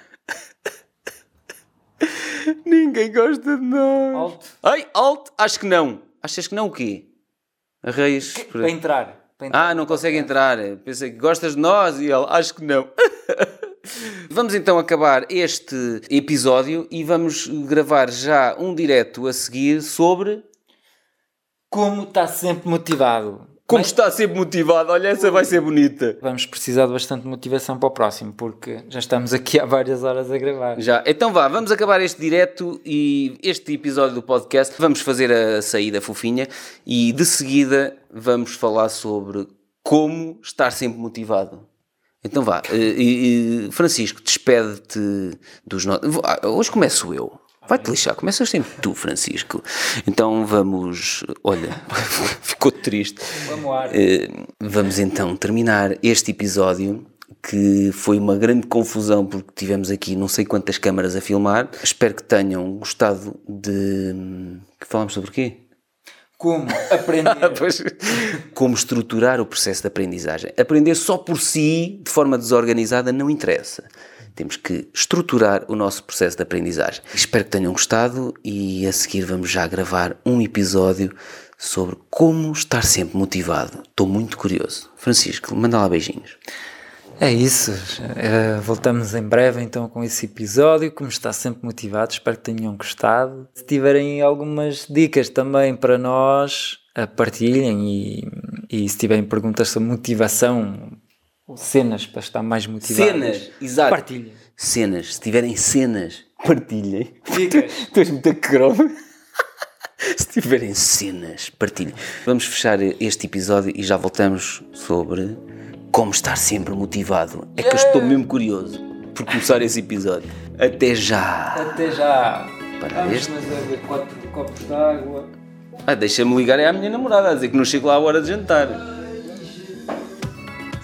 Ninguém gosta de nós. Alto. Ai, alto, acho que não. Achas que não o quê? A raiz. Para entrar. Para entrar. Ah, não consegue entrar. Pensei que gostas de nós e ele, acho que não. Vamos então acabar este episódio e vamos gravar já um direto a seguir sobre Como está sempre motivado. Como está sempre motivado. Olha, essa vai ser bonita. Vamos precisar de bastante motivação para o próximo, porque já estamos aqui há várias horas a gravar. Já, então vá, vamos acabar este direto e este episódio do podcast. Vamos fazer a saída fofinha e de seguida vamos falar sobre como estar sempre motivado. Então vá, eh, e- e, Francisco, despede-te dos nossos. Hoje começo eu. Vai-te lixar, começas sempre tu, Francisco. Então vamos. Olha, ficou triste. Vamos lá. Eh, vamos então terminar este episódio que foi uma grande confusão porque tivemos aqui não sei quantas câmaras a filmar. Espero que tenham gostado de. Que falámos sobre o quê? Como aprender. Pois, como estruturar o processo de aprendizagem. Aprender só por si, de forma desorganizada, não interessa. Temos que estruturar o nosso processo de aprendizagem. Espero que tenham gostado e a seguir vamos já gravar um episódio sobre como estar sempre motivado. Estou muito curioso. Francisco, manda lá beijinhos. É isso. Uh, voltamos em breve então com esse episódio. Como está sempre motivado, espero que tenham gostado. Se tiverem algumas dicas também para nós, partilhem e, e se tiverem perguntas sobre motivação, cenas para estar mais motivado. Cenas, exato. Partilhem. Cenas, se tiverem cenas, partilhem. Dicas. tu és muito cromo. se tiverem cenas, partilhem. Vamos fechar este episódio e já voltamos sobre como estar sempre motivado. É que eu estou mesmo curioso por começar esse episódio. Até já! Até já! Para Vamos este. ver quatro copos de água. Ah, deixa-me ligar é à minha namorada a dizer que não chego lá à hora de jantar.